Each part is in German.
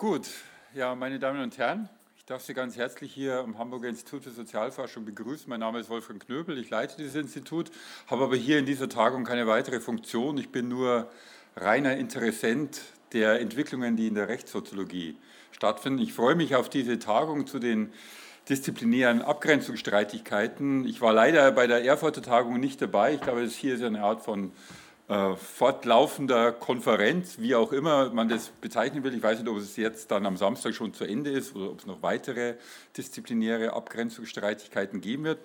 Gut, ja, meine Damen und Herren, ich darf Sie ganz herzlich hier am Hamburger Institut für Sozialforschung begrüßen. Mein Name ist Wolfgang Knöbel, ich leite dieses Institut, habe aber hier in dieser Tagung keine weitere Funktion. Ich bin nur reiner Interessent der Entwicklungen, die in der Rechtssoziologie stattfinden. Ich freue mich auf diese Tagung zu den disziplinären Abgrenzungsstreitigkeiten. Ich war leider bei der Erfurter Tagung nicht dabei. Ich glaube, das hier ist eine Art von äh, fortlaufender Konferenz, wie auch immer man das bezeichnen will. Ich weiß nicht, ob es jetzt dann am Samstag schon zu Ende ist oder ob es noch weitere disziplinäre Abgrenzungsstreitigkeiten geben wird.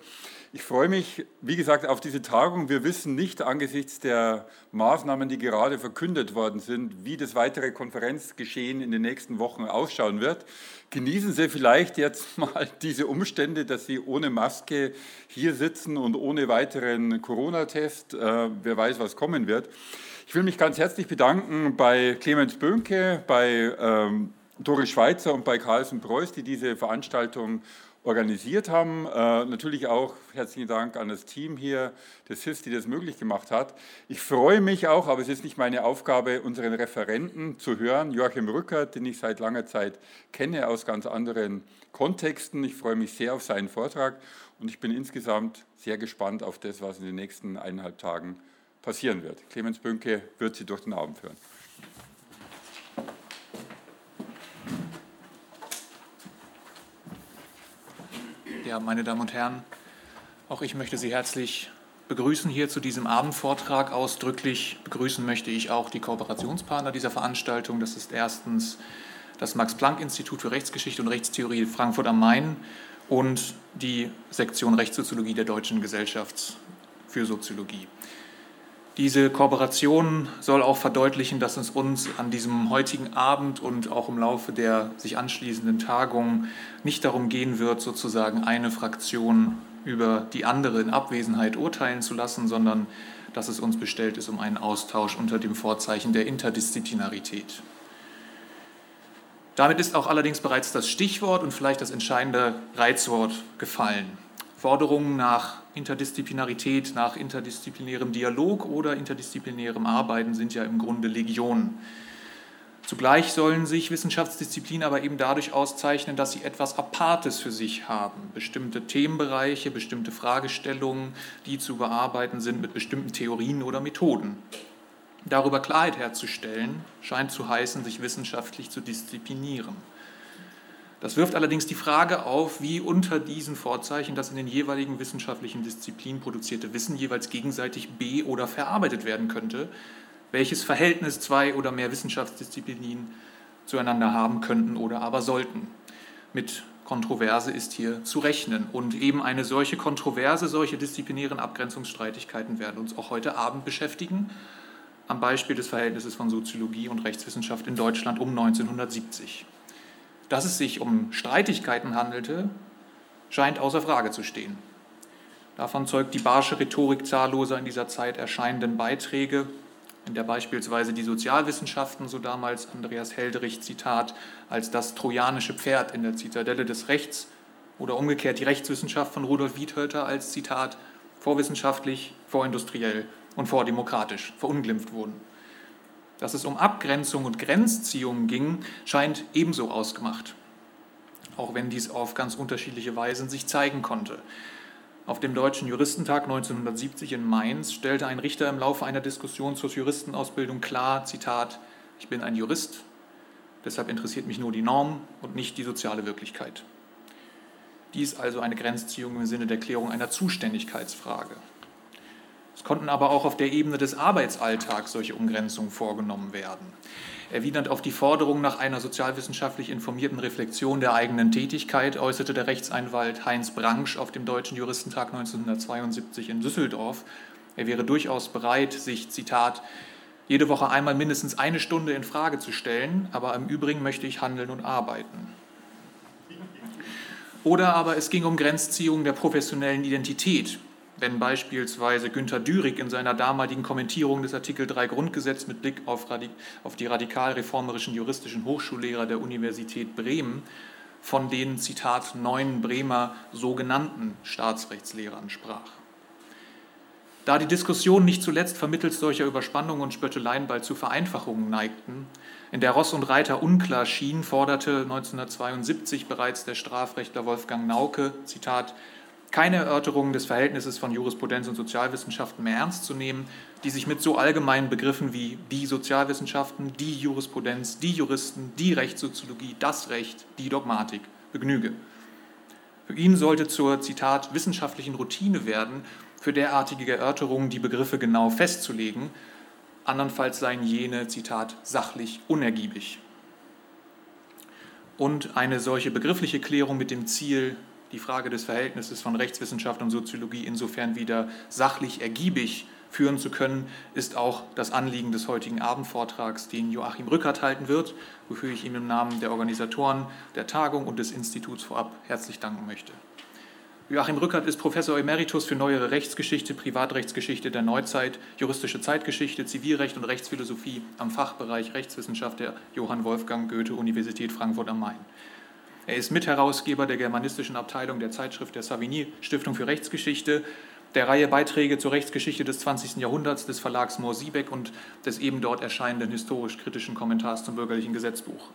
Ich freue mich, wie gesagt, auf diese Tagung. Wir wissen nicht angesichts der Maßnahmen, die gerade verkündet worden sind, wie das weitere Konferenzgeschehen in den nächsten Wochen ausschauen wird. Genießen Sie vielleicht jetzt mal diese Umstände, dass Sie ohne Maske hier sitzen und ohne weiteren Corona-Test. Äh, wer weiß, was kommen wird. Ich will mich ganz herzlich bedanken bei Clemens Böhnke, bei ähm, Doris Schweizer und bei Carlsen Preuß, die diese Veranstaltung organisiert haben. Äh, natürlich auch herzlichen Dank an das Team hier des HIS, die das möglich gemacht hat. Ich freue mich auch, aber es ist nicht meine Aufgabe, unseren Referenten zu hören, Joachim Rückert, den ich seit langer Zeit kenne aus ganz anderen Kontexten. Ich freue mich sehr auf seinen Vortrag und ich bin insgesamt sehr gespannt auf das, was in den nächsten eineinhalb Tagen passieren wird. Clemens Bünke wird Sie durch den Abend führen. Ja, meine Damen und Herren, auch ich möchte Sie herzlich begrüßen hier zu diesem Abendvortrag. Ausdrücklich begrüßen möchte ich auch die Kooperationspartner dieser Veranstaltung. Das ist erstens das Max-Planck-Institut für Rechtsgeschichte und Rechtstheorie Frankfurt am Main und die Sektion Rechtssoziologie der Deutschen Gesellschaft für Soziologie. Diese Kooperation soll auch verdeutlichen, dass es uns an diesem heutigen Abend und auch im Laufe der sich anschließenden Tagung nicht darum gehen wird, sozusagen eine Fraktion über die andere in Abwesenheit urteilen zu lassen, sondern dass es uns bestellt ist um einen Austausch unter dem Vorzeichen der Interdisziplinarität. Damit ist auch allerdings bereits das Stichwort und vielleicht das entscheidende Reizwort gefallen. Forderungen nach Interdisziplinarität, nach interdisziplinärem Dialog oder interdisziplinärem Arbeiten sind ja im Grunde Legion. Zugleich sollen sich Wissenschaftsdisziplinen aber eben dadurch auszeichnen, dass sie etwas Apartes für sich haben. Bestimmte Themenbereiche, bestimmte Fragestellungen, die zu bearbeiten sind mit bestimmten Theorien oder Methoden. Darüber Klarheit herzustellen, scheint zu heißen, sich wissenschaftlich zu disziplinieren. Das wirft allerdings die Frage auf, wie unter diesen Vorzeichen das in den jeweiligen wissenschaftlichen Disziplinen produzierte Wissen jeweils gegenseitig be- oder verarbeitet werden könnte, welches Verhältnis zwei oder mehr Wissenschaftsdisziplinen zueinander haben könnten oder aber sollten. Mit Kontroverse ist hier zu rechnen. Und eben eine solche Kontroverse, solche disziplinären Abgrenzungsstreitigkeiten werden uns auch heute Abend beschäftigen, am Beispiel des Verhältnisses von Soziologie und Rechtswissenschaft in Deutschland um 1970. Dass es sich um Streitigkeiten handelte, scheint außer Frage zu stehen. Davon zeugt die barsche Rhetorik zahlloser in dieser Zeit erscheinenden Beiträge, in der beispielsweise die Sozialwissenschaften, so damals Andreas Helderich, Zitat, als das trojanische Pferd in der Zitadelle des Rechts oder umgekehrt die Rechtswissenschaft von Rudolf Wiedhölter als Zitat vorwissenschaftlich, vorindustriell und vordemokratisch verunglimpft wurden. Dass es um Abgrenzung und Grenzziehung ging, scheint ebenso ausgemacht, auch wenn dies auf ganz unterschiedliche Weisen sich zeigen konnte. Auf dem Deutschen Juristentag 1970 in Mainz stellte ein Richter im Laufe einer Diskussion zur Juristenausbildung klar, Zitat, ich bin ein Jurist, deshalb interessiert mich nur die Norm und nicht die soziale Wirklichkeit. Dies also eine Grenzziehung im Sinne der Klärung einer Zuständigkeitsfrage. Es konnten aber auch auf der Ebene des Arbeitsalltags solche Umgrenzungen vorgenommen werden. Erwidernd auf die Forderung nach einer sozialwissenschaftlich informierten Reflexion der eigenen Tätigkeit äußerte der Rechtsanwalt Heinz Bransch auf dem Deutschen Juristentag 1972 in Düsseldorf, er wäre durchaus bereit, sich, Zitat, jede Woche einmal mindestens eine Stunde in Frage zu stellen, aber im Übrigen möchte ich handeln und arbeiten. Oder aber es ging um Grenzziehung der professionellen Identität, wenn beispielsweise Günter Dürig in seiner damaligen Kommentierung des Artikel 3 Grundgesetz mit Blick auf, auf die radikal-reformerischen juristischen Hochschullehrer der Universität Bremen von den, Zitat, neuen Bremer sogenannten Staatsrechtslehrern sprach. Da die Diskussion nicht zuletzt vermittels solcher Überspannungen und Spötteleien bald zu Vereinfachungen neigten, in der Ross und Reiter unklar schien, forderte 1972 bereits der Strafrechtler Wolfgang Nauke, Zitat, keine Erörterungen des Verhältnisses von Jurisprudenz und Sozialwissenschaften mehr ernst zu nehmen, die sich mit so allgemeinen Begriffen wie die Sozialwissenschaften, die Jurisprudenz, die Juristen, die Rechtssoziologie, das Recht, die Dogmatik begnüge. Für ihn sollte zur, Zitat, wissenschaftlichen Routine werden, für derartige Erörterungen die Begriffe genau festzulegen, andernfalls seien jene, Zitat, sachlich unergiebig. Und eine solche begriffliche Klärung mit dem Ziel, die Frage des Verhältnisses von Rechtswissenschaft und Soziologie insofern wieder sachlich ergiebig führen zu können, ist auch das Anliegen des heutigen Abendvortrags, den Joachim Rückert halten wird, wofür ich ihm im Namen der Organisatoren der Tagung und des Instituts vorab herzlich danken möchte. Joachim Rückert ist Professor Emeritus für Neuere Rechtsgeschichte, Privatrechtsgeschichte der Neuzeit, juristische Zeitgeschichte, Zivilrecht und Rechtsphilosophie am Fachbereich Rechtswissenschaft der Johann Wolfgang Goethe Universität Frankfurt am Main. Er ist Mitherausgeber der germanistischen Abteilung der Zeitschrift der Savigny Stiftung für Rechtsgeschichte, der Reihe Beiträge zur Rechtsgeschichte des 20. Jahrhunderts des Verlags Mohr-Siebeck und des eben dort erscheinenden historisch-kritischen Kommentars zum bürgerlichen Gesetzbuch.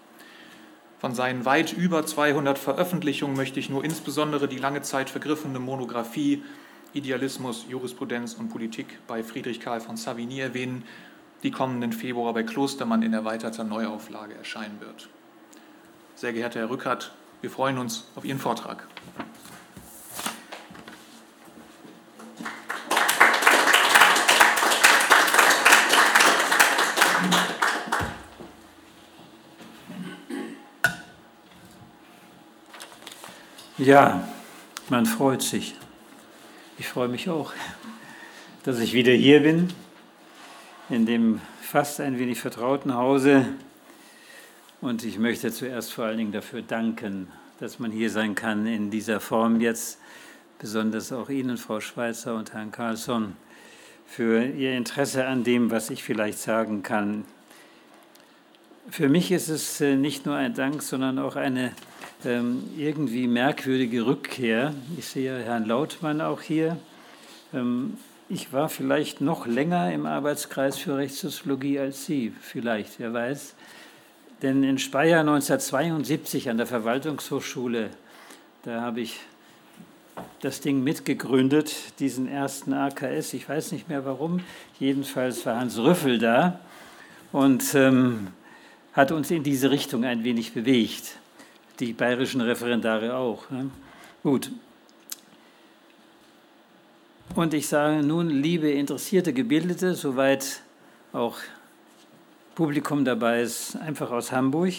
Von seinen weit über 200 Veröffentlichungen möchte ich nur insbesondere die lange Zeit vergriffene Monographie Idealismus, Jurisprudenz und Politik bei Friedrich Karl von Savigny erwähnen, die kommenden Februar bei Klostermann in erweiterter Neuauflage erscheinen wird. Sehr geehrter Herr Rückert, wir freuen uns auf Ihren Vortrag. Ja, man freut sich. Ich freue mich auch, dass ich wieder hier bin, in dem fast ein wenig vertrauten Hause. Und ich möchte zuerst vor allen Dingen dafür danken, dass man hier sein kann in dieser Form jetzt. Besonders auch Ihnen, Frau Schweizer und Herrn Carlsson, für Ihr Interesse an dem, was ich vielleicht sagen kann. Für mich ist es äh, nicht nur ein Dank, sondern auch eine ähm, irgendwie merkwürdige Rückkehr. Ich sehe Herrn Lautmann auch hier. Ähm, ich war vielleicht noch länger im Arbeitskreis für Rechtssoziologie als Sie, vielleicht, wer weiß. Denn in Speyer 1972 an der Verwaltungshochschule, da habe ich das Ding mitgegründet, diesen ersten AKS. Ich weiß nicht mehr warum. Jedenfalls war Hans Rüffel da und ähm, hat uns in diese Richtung ein wenig bewegt die bayerischen Referendare auch. Ne? Gut. Und ich sage nun, liebe interessierte Gebildete, soweit auch Publikum dabei ist, einfach aus Hamburg.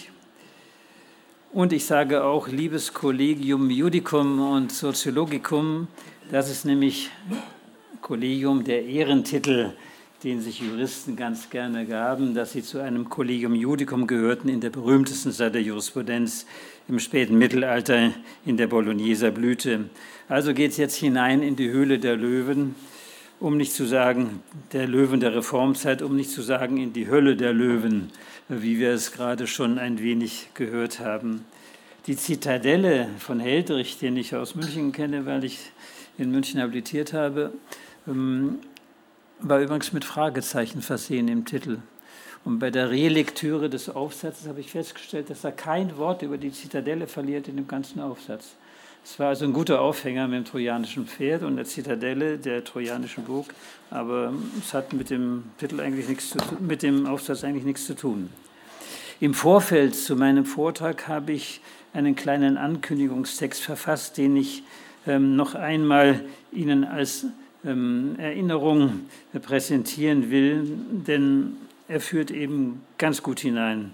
Und ich sage auch, liebes Kollegium Judicum und Soziologicum, das ist nämlich Kollegium der Ehrentitel den sich Juristen ganz gerne gaben, dass sie zu einem Collegium Judicum gehörten in der berühmtesten Zeit der Jurisprudenz im späten Mittelalter in der Bologneser Blüte. Also geht es jetzt hinein in die Höhle der Löwen, um nicht zu sagen der Löwen der Reformzeit, um nicht zu sagen in die Hölle der Löwen, wie wir es gerade schon ein wenig gehört haben. Die Zitadelle von Heldrich, den ich aus München kenne, weil ich in München habilitiert habe, ähm, war übrigens mit Fragezeichen versehen im Titel. Und bei der Relektüre des Aufsatzes habe ich festgestellt, dass er kein Wort über die Zitadelle verliert in dem ganzen Aufsatz. Es war also ein guter Aufhänger mit dem trojanischen Pferd und der Zitadelle der trojanischen Burg, aber es hat mit dem Titel eigentlich nichts zu mit dem Aufsatz eigentlich nichts zu tun. Im Vorfeld zu meinem Vortrag habe ich einen kleinen Ankündigungstext verfasst, den ich ähm, noch einmal Ihnen als ähm, Erinnerung präsentieren will, denn er führt eben ganz gut hinein.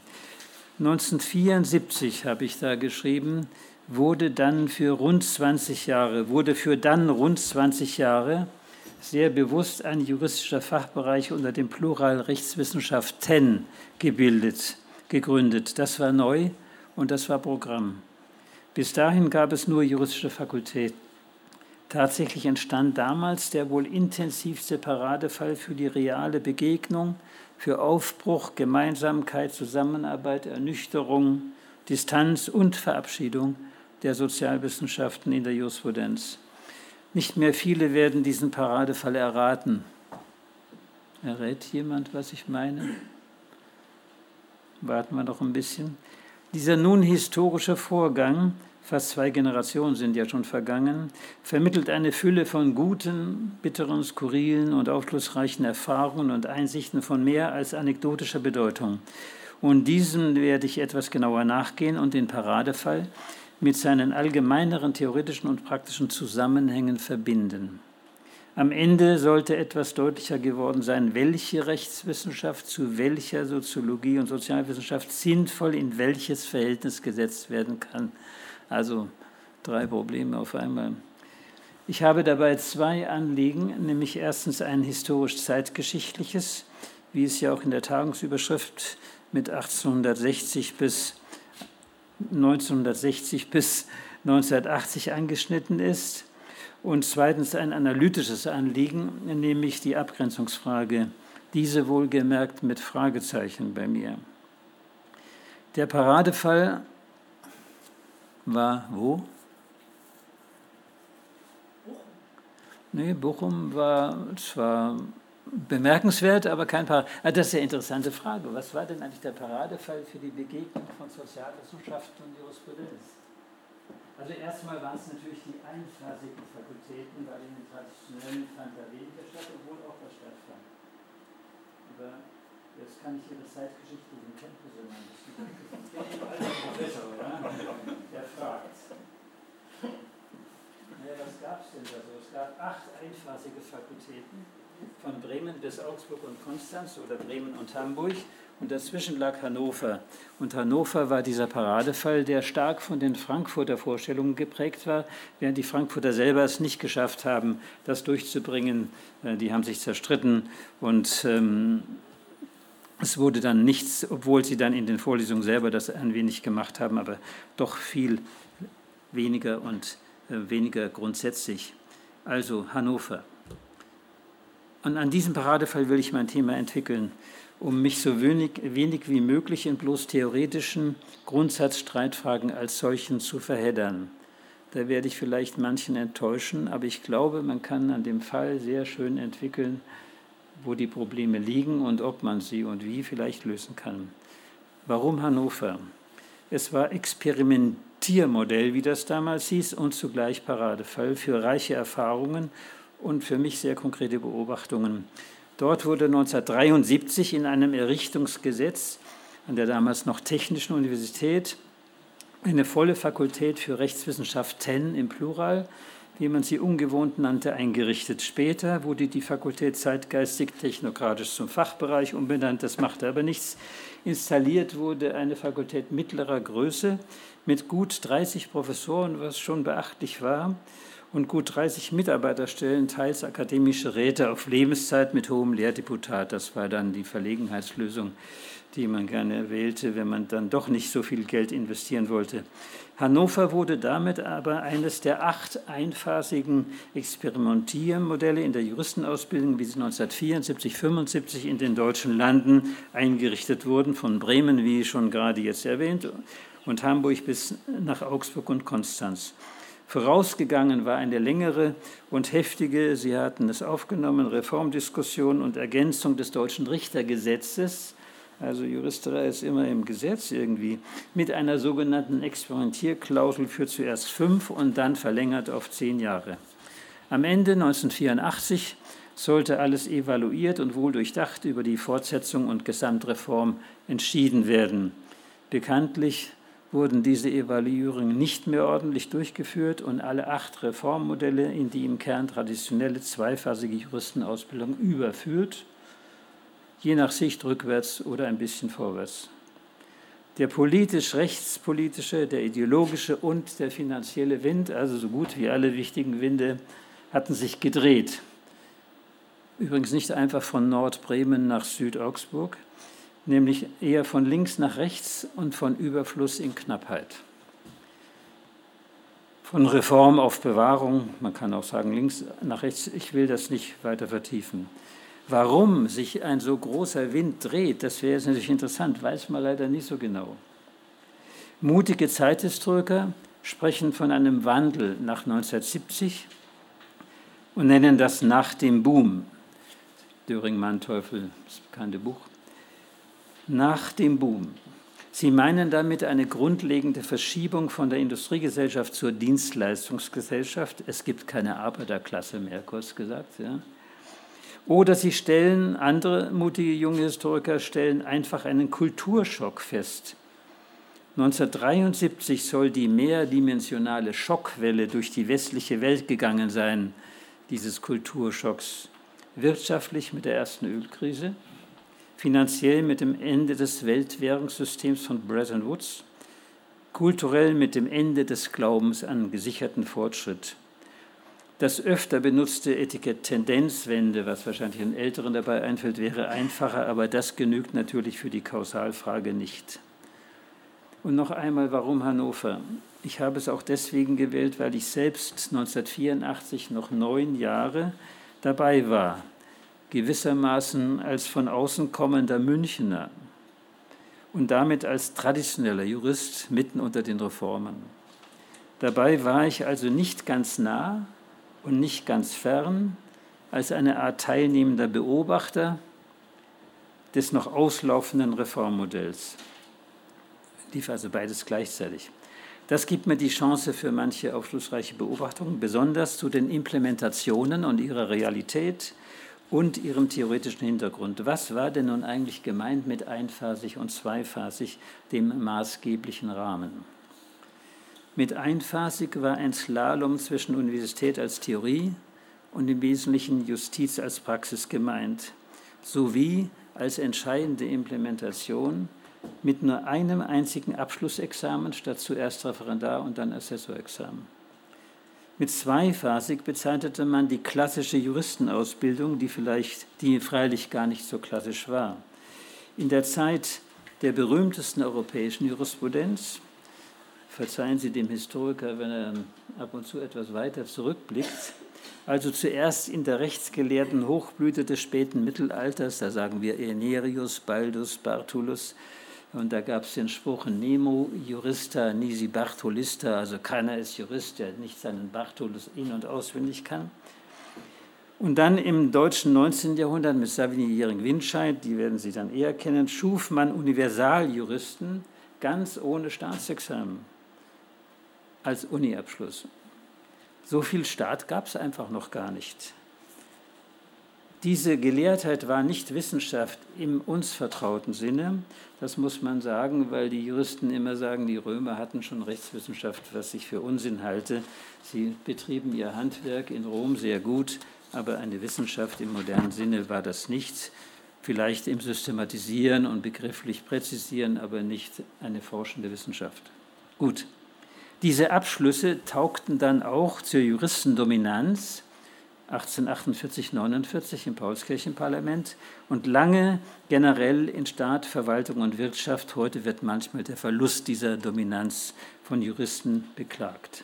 1974 habe ich da geschrieben, wurde dann für rund 20 Jahre, wurde für dann rund 20 Jahre sehr bewusst ein juristischer Fachbereich unter dem Plural Rechtswissenschaften gebildet, gegründet. Das war neu und das war Programm. Bis dahin gab es nur juristische Fakultäten. Tatsächlich entstand damals der wohl intensivste Paradefall für die reale Begegnung, für Aufbruch, Gemeinsamkeit, Zusammenarbeit, Ernüchterung, Distanz und Verabschiedung der Sozialwissenschaften in der Jurisprudenz. Nicht mehr viele werden diesen Paradefall erraten. Errät jemand, was ich meine? Warten wir noch ein bisschen. Dieser nun historische Vorgang, fast zwei Generationen sind ja schon vergangen, vermittelt eine Fülle von guten, bitteren, skurrilen und aufschlussreichen Erfahrungen und Einsichten von mehr als anekdotischer Bedeutung. Und diesem werde ich etwas genauer nachgehen und den Paradefall mit seinen allgemeineren theoretischen und praktischen Zusammenhängen verbinden. Am Ende sollte etwas deutlicher geworden sein, welche Rechtswissenschaft zu welcher Soziologie und Sozialwissenschaft sinnvoll in welches Verhältnis gesetzt werden kann. Also drei Probleme auf einmal. Ich habe dabei zwei Anliegen, nämlich erstens ein historisch-zeitgeschichtliches, wie es ja auch in der Tagungsüberschrift mit 1860 bis 1960 bis 1980 angeschnitten ist. Und zweitens ein analytisches Anliegen, nämlich die Abgrenzungsfrage. Diese wohlgemerkt mit Fragezeichen bei mir. Der Paradefall war wo? Nee, Bochum war zwar bemerkenswert, aber kein Paradefall. Ah, das ist eine interessante Frage. Was war denn eigentlich der Paradefall für die Begegnung von Sozialwissenschaften und Jurisprudenz? Also erstmal waren es natürlich die einphasigen Fakultäten, weil in den traditionellen fand da weniger statt, obwohl auch was stattfand. Aber jetzt kann ich Ihre zeitgeschichtlichen Kenntnisse mal ein bisschen. Ich bin eben alter Professor, oder? Der fragt. Naja, was gab es denn da so? Es gab acht einphasige Fakultäten von Bremen bis Augsburg und Konstanz oder Bremen und Hamburg und dazwischen lag Hannover. Und Hannover war dieser Paradefall, der stark von den Frankfurter Vorstellungen geprägt war, während die Frankfurter selber es nicht geschafft haben, das durchzubringen. Äh, die haben sich zerstritten und ähm, es wurde dann nichts, obwohl sie dann in den Vorlesungen selber das ein wenig gemacht haben, aber doch viel weniger und äh, weniger grundsätzlich. Also Hannover. Und an diesem Paradefall will ich mein Thema entwickeln, um mich so wenig, wenig wie möglich in bloß theoretischen Grundsatzstreitfragen als solchen zu verheddern. Da werde ich vielleicht manchen enttäuschen, aber ich glaube, man kann an dem Fall sehr schön entwickeln, wo die Probleme liegen und ob man sie und wie vielleicht lösen kann. Warum Hannover? Es war Experimentiermodell, wie das damals hieß, und zugleich Paradefall für reiche Erfahrungen und für mich sehr konkrete Beobachtungen. Dort wurde 1973 in einem Errichtungsgesetz an der damals noch Technischen Universität eine volle Fakultät für Rechtswissenschaften im Plural, wie man sie ungewohnt nannte, eingerichtet. Später wurde die Fakultät zeitgeistig technokratisch zum Fachbereich umbenannt, das machte aber nichts. Installiert wurde eine Fakultät mittlerer Größe mit gut 30 Professoren, was schon beachtlich war und gut 30 Mitarbeiterstellen, teils akademische Räte auf Lebenszeit mit hohem Lehrdeputat. Das war dann die Verlegenheitslösung, die man gerne wählte, wenn man dann doch nicht so viel Geld investieren wollte. Hannover wurde damit aber eines der acht einphasigen Experimentiermodelle in der Juristenausbildung, wie sie 1974, 75 in den deutschen Landen eingerichtet wurden, von Bremen, wie schon gerade jetzt erwähnt, und Hamburg bis nach Augsburg und Konstanz. Vorausgegangen war eine längere und heftige, Sie hatten es aufgenommen, Reformdiskussion und Ergänzung des deutschen Richtergesetzes. Also Juristerei ist immer im Gesetz irgendwie, mit einer sogenannten Experimentierklausel für zuerst fünf und dann verlängert auf zehn Jahre. Am Ende 1984 sollte alles evaluiert und wohl durchdacht über die Fortsetzung und Gesamtreform entschieden werden. Bekanntlich wurden diese Evaluierungen nicht mehr ordentlich durchgeführt und alle acht Reformmodelle in die im Kern traditionelle zweiphasige Juristenausbildung überführt, je nach Sicht rückwärts oder ein bisschen vorwärts. Der politisch-rechtspolitische, der ideologische und der finanzielle Wind, also so gut wie alle wichtigen Winde, hatten sich gedreht. Übrigens nicht einfach von Nordbremen nach Südaugsburg, nämlich eher von links nach rechts und von Überfluss in Knappheit. Von Reform auf Bewahrung, man kann auch sagen links nach rechts, ich will das nicht weiter vertiefen. Warum sich ein so großer Wind dreht, das wäre jetzt natürlich interessant, weiß man leider nicht so genau. Mutige Zeithistoriker sprechen von einem Wandel nach 1970 und nennen das nach dem Boom. Döring-Manteuffel, das bekannte Buch. Nach dem Boom. Sie meinen damit eine grundlegende Verschiebung von der Industriegesellschaft zur Dienstleistungsgesellschaft. Es gibt keine Arbeiterklasse mehr, kurz gesagt. Ja. Oder Sie stellen, andere mutige junge Historiker stellen einfach einen Kulturschock fest. 1973 soll die mehrdimensionale Schockwelle durch die westliche Welt gegangen sein, dieses Kulturschocks. Wirtschaftlich mit der ersten Ölkrise, finanziell mit dem Ende des Weltwährungssystems von Bretton Woods, kulturell mit dem Ende des Glaubens an gesicherten Fortschritt. Das öfter benutzte Etikett Tendenzwende, was wahrscheinlich den Älteren dabei einfällt, wäre einfacher, aber das genügt natürlich für die Kausalfrage nicht. Und noch einmal, warum Hannover? Ich habe es auch deswegen gewählt, weil ich selbst 1984 noch neun Jahre dabei war, gewissermaßen als von außen kommender Münchner und damit als traditioneller Jurist mitten unter den Reformen. Dabei war ich also nicht ganz nah und nicht ganz fern, als eine Art teilnehmender Beobachter des noch auslaufenden Reformmodells. Lief also beides gleichzeitig. Das gibt mir die Chance für manche aufschlussreiche Beobachtungen, besonders zu den Implementationen und ihrer Realität und ihrem theoretischen Hintergrund. Was war denn nun eigentlich gemeint mit einphasig und zweiphasig, dem maßgeblichen Rahmen? Mit einphasig war ein Slalom zwischen Universität als Theorie und im Wesentlichen Justiz als Praxis gemeint, sowie als entscheidende Implementation mit nur einem einzigen Abschlussexamen statt zuerst Referendar und dann Assessorexamen. Mit zweiphasig bezeichnete man die klassische Juristenausbildung, die vielleicht, die freilich gar nicht so klassisch war. In der Zeit der berühmtesten europäischen Jurisprudenz, verzeihen Sie dem Historiker, wenn er ab und zu etwas weiter zurückblickt, also zuerst in der rechtsgelehrten Hochblüte des späten Mittelalters, da sagen wir Enerius, Baldus, Bartulus, und da gab es den Spruch Nemo jurista nisi Bartolista, also keiner ist Jurist, der nicht seinen Bartolus in- und auswendig kann. Und dann im deutschen 19. Jahrhundert mit Savigny Jering-Winscheid, die werden Sie dann eher kennen, schuf man Universaljuristen ganz ohne Staatsexamen als Uniabschluss. So viel Staat gab es einfach noch gar nicht. Diese Gelehrtheit war nicht Wissenschaft im uns vertrauten Sinne. Das muss man sagen, weil die Juristen immer sagen, die Römer hatten schon Rechtswissenschaft, was ich für Unsinn halte. Sie betrieben ihr Handwerk in Rom sehr gut, aber eine Wissenschaft im modernen Sinne war das nicht. Vielleicht im Systematisieren und begrifflich präzisieren, aber nicht eine forschende Wissenschaft. Gut. Diese Abschlüsse taugten dann auch zur Juristendominanz 1848, 49 im Paulskirchenparlament und lange generell in Staat, Verwaltung und Wirtschaft. Heute wird manchmal der Verlust dieser Dominanz von Juristen beklagt.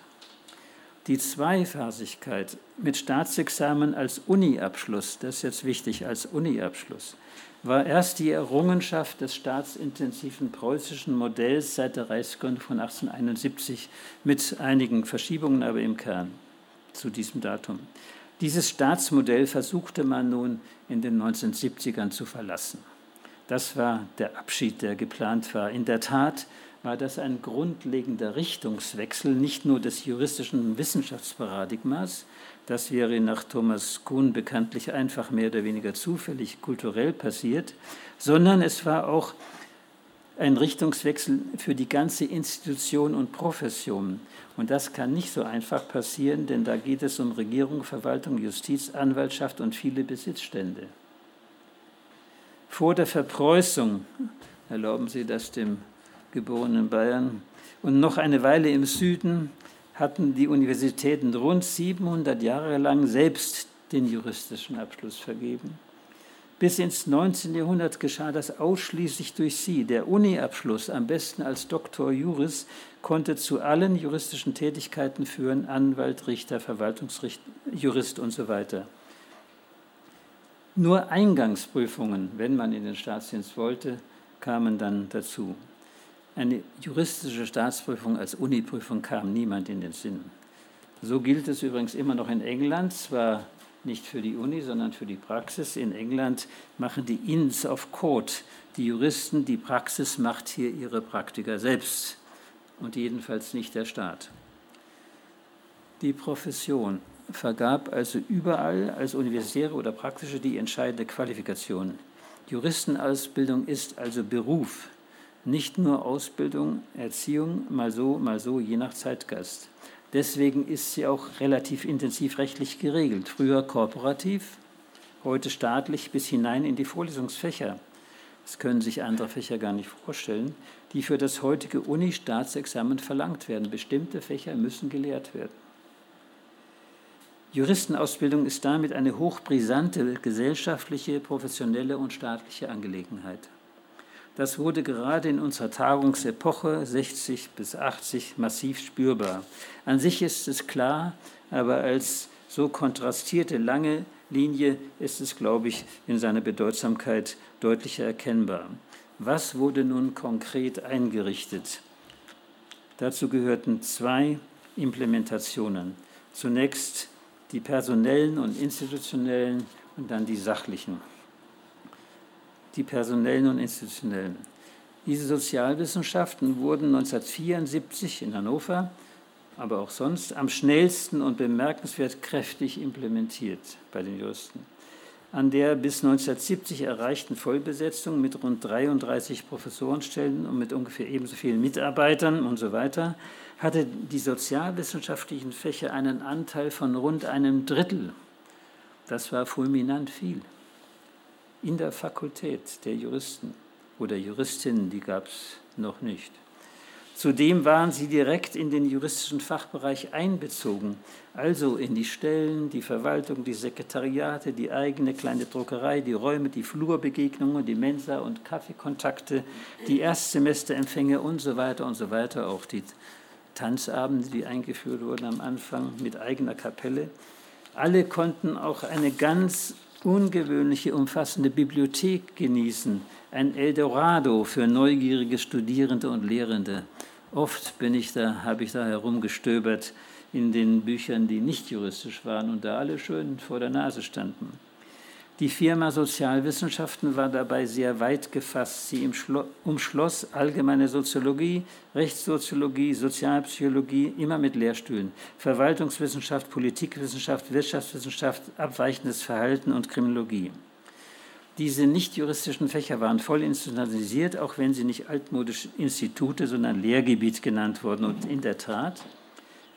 Die Zweiphasigkeit mit Staatsexamen als Uni-Abschluss, das ist jetzt wichtig, als Uni-Abschluss, war erst die Errungenschaft des staatsintensiven preußischen Modells seit der Reichsgründung von 1871 mit einigen Verschiebungen, aber im Kern zu diesem Datum. Dieses Staatsmodell versuchte man nun in den 1970ern zu verlassen. Das war der Abschied, der geplant war. In der Tat war das ein grundlegender Richtungswechsel nicht nur des juristischen Wissenschaftsparadigmas, das wäre nach Thomas Kuhn bekanntlich einfach mehr oder weniger zufällig kulturell passiert, sondern es war auch ein Richtungswechsel für die ganze Institution und Profession. Und das kann nicht so einfach passieren, denn da geht es um Regierung, Verwaltung, Justiz, Anwaltschaft und viele Besitzstände. Vor der Verpreußung, erlauben Sie das dem geborenen Bayern, und noch eine Weile im Süden hatten die Universitäten rund 700 Jahre lang selbst den juristischen Abschluss vergeben. Bis ins 19. Jahrhundert geschah das ausschließlich durch sie. Der Uni-Abschluss, am besten als Doktor Juris, konnte zu allen juristischen Tätigkeiten führen, Anwalt, Richter, Verwaltungsjurist und so weiter. Nur Eingangsprüfungen, wenn man in den Staatsdienst wollte, kamen dann dazu. Eine juristische Staatsprüfung als Uni-Prüfung kam niemand in den Sinn. So gilt es übrigens immer noch in England. Zwar nicht für die Uni, sondern für die Praxis. In England machen die Inns of Court, die Juristen, die Praxis macht hier ihre Praktiker selbst und jedenfalls nicht der Staat. Die Profession vergab also überall als universitäre oder praktische die entscheidende Qualifikation. Juristenausbildung ist also Beruf, nicht nur Ausbildung, Erziehung, mal so, mal so, je nach Zeitgeist. Deswegen ist sie auch relativ intensiv rechtlich geregelt. Früher korporativ, heute staatlich bis hinein in die Vorlesungsfächer. Das können sich andere Fächer gar nicht vorstellen, die für das heutige Uni-Staatsexamen verlangt werden. Bestimmte Fächer müssen gelehrt werden. Juristenausbildung ist damit eine hochbrisante gesellschaftliche, professionelle und staatliche Angelegenheit. Das wurde gerade in unserer Tagungsepoche 60 bis 80 massiv spürbar. An sich ist es klar, aber als so kontrastierte lange Linie ist es, glaube ich, in seiner Bedeutsamkeit deutlicher erkennbar. Was wurde nun konkret eingerichtet? Dazu gehörten zwei Implementationen. Zunächst die personellen und institutionellen und dann die sachlichen. Die personellen und institutionellen. Diese Sozialwissenschaften wurden 1974 in Hannover, aber auch sonst am schnellsten und bemerkenswert kräftig implementiert bei den Juristen. An der bis 1970 erreichten Vollbesetzung mit rund 33 Professorenstellen und mit ungefähr ebenso vielen Mitarbeitern und so weiter hatte die sozialwissenschaftlichen Fächer einen Anteil von rund einem Drittel. Das war fulminant viel. In der Fakultät der Juristen oder Juristinnen, die gab es noch nicht. Zudem waren sie direkt in den juristischen Fachbereich einbezogen, also in die Stellen, die Verwaltung, die Sekretariate, die eigene kleine Druckerei, die Räume, die Flurbegegnungen, die Mensa- und Kaffeekontakte, die Erstsemesterempfänge und so weiter und so weiter, auch die Tanzabende, die eingeführt wurden am Anfang mit eigener Kapelle. Alle konnten auch eine ganz ungewöhnliche, umfassende Bibliothek genießen, ein Eldorado für neugierige Studierende und Lehrende. Oft bin ich da, habe ich da herumgestöbert in den Büchern, die nicht juristisch waren und da alle schön vor der Nase standen. Die Firma Sozialwissenschaften war dabei sehr weit gefasst. Sie umschloss allgemeine Soziologie, Rechtssoziologie, Sozialpsychologie, immer mit Lehrstühlen, Verwaltungswissenschaft, Politikwissenschaft, Wirtschaftswissenschaft, abweichendes Verhalten und Kriminologie. Diese nicht juristischen Fächer waren voll institutionalisiert, auch wenn sie nicht altmodisch Institute, sondern Lehrgebiet genannt wurden. Und in der Tat,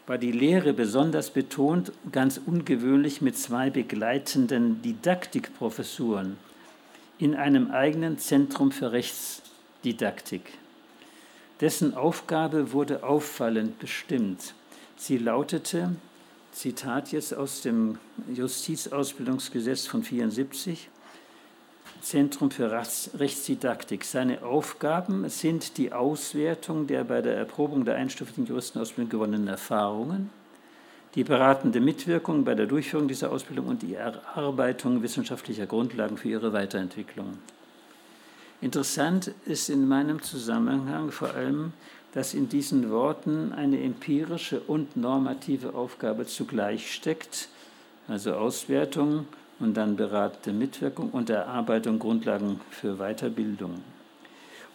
war die Lehre besonders betont, ganz ungewöhnlich mit zwei begleitenden Didaktikprofessuren in einem eigenen Zentrum für Rechtsdidaktik. Dessen Aufgabe wurde auffallend bestimmt. Sie lautete, Zitat jetzt aus dem Justizausbildungsgesetz von 1974, Zentrum für Rechtsdidaktik. Seine Aufgaben sind die Auswertung der bei der Erprobung der einstufenden Juristenausbildung gewonnenen Erfahrungen, die beratende Mitwirkung bei der Durchführung dieser Ausbildung und die Erarbeitung wissenschaftlicher Grundlagen für ihre Weiterentwicklung. Interessant ist in meinem Zusammenhang vor allem, dass in diesen Worten eine empirische und normative Aufgabe zugleich steckt, also Auswertung und dann beratende Mitwirkung und Erarbeitung Grundlagen für Weiterbildung.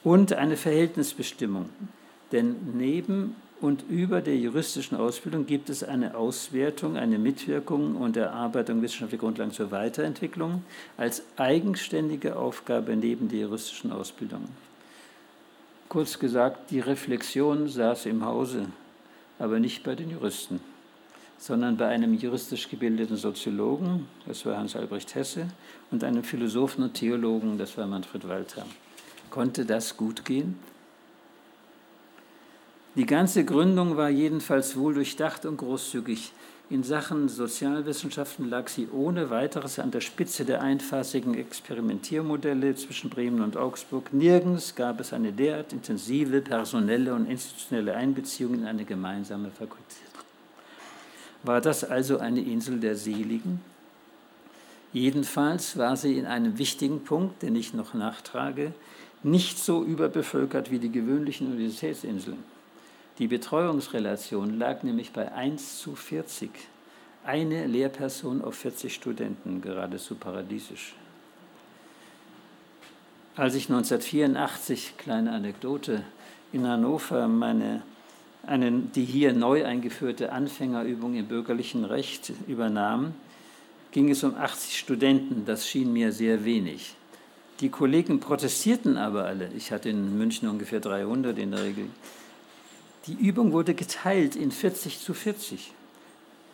Und eine Verhältnisbestimmung. Denn neben und über der juristischen Ausbildung gibt es eine Auswertung, eine Mitwirkung und Erarbeitung wissenschaftlicher Grundlagen zur Weiterentwicklung als eigenständige Aufgabe neben der juristischen Ausbildung. Kurz gesagt, die Reflexion saß im Hause, aber nicht bei den Juristen sondern bei einem juristisch gebildeten Soziologen, das war Hans Albrecht Hesse, und einem Philosophen und Theologen, das war Manfred Walter. Konnte das gut gehen? Die ganze Gründung war jedenfalls wohl durchdacht und großzügig. In Sachen Sozialwissenschaften lag sie ohne weiteres an der Spitze der einphasigen Experimentiermodelle zwischen Bremen und Augsburg. Nirgends gab es eine derart intensive personelle und institutionelle Einbeziehung in eine gemeinsame Fakultät. War das also eine Insel der Seligen? Jedenfalls war sie in einem wichtigen Punkt, den ich noch nachtrage, nicht so überbevölkert wie die gewöhnlichen Universitätsinseln. Die Betreuungsrelation lag nämlich bei 1 zu 40. Eine Lehrperson auf 40 Studenten, geradezu paradiesisch. Als ich 1984, kleine Anekdote, in Hannover meine, eine, die hier neu eingeführte Anfängerübung im bürgerlichen Recht übernahm, ging es um 80 Studenten. Das schien mir sehr wenig. Die Kollegen protestierten aber alle. Ich hatte in München ungefähr 300 in der Regel. Die Übung wurde geteilt in 40 zu 40.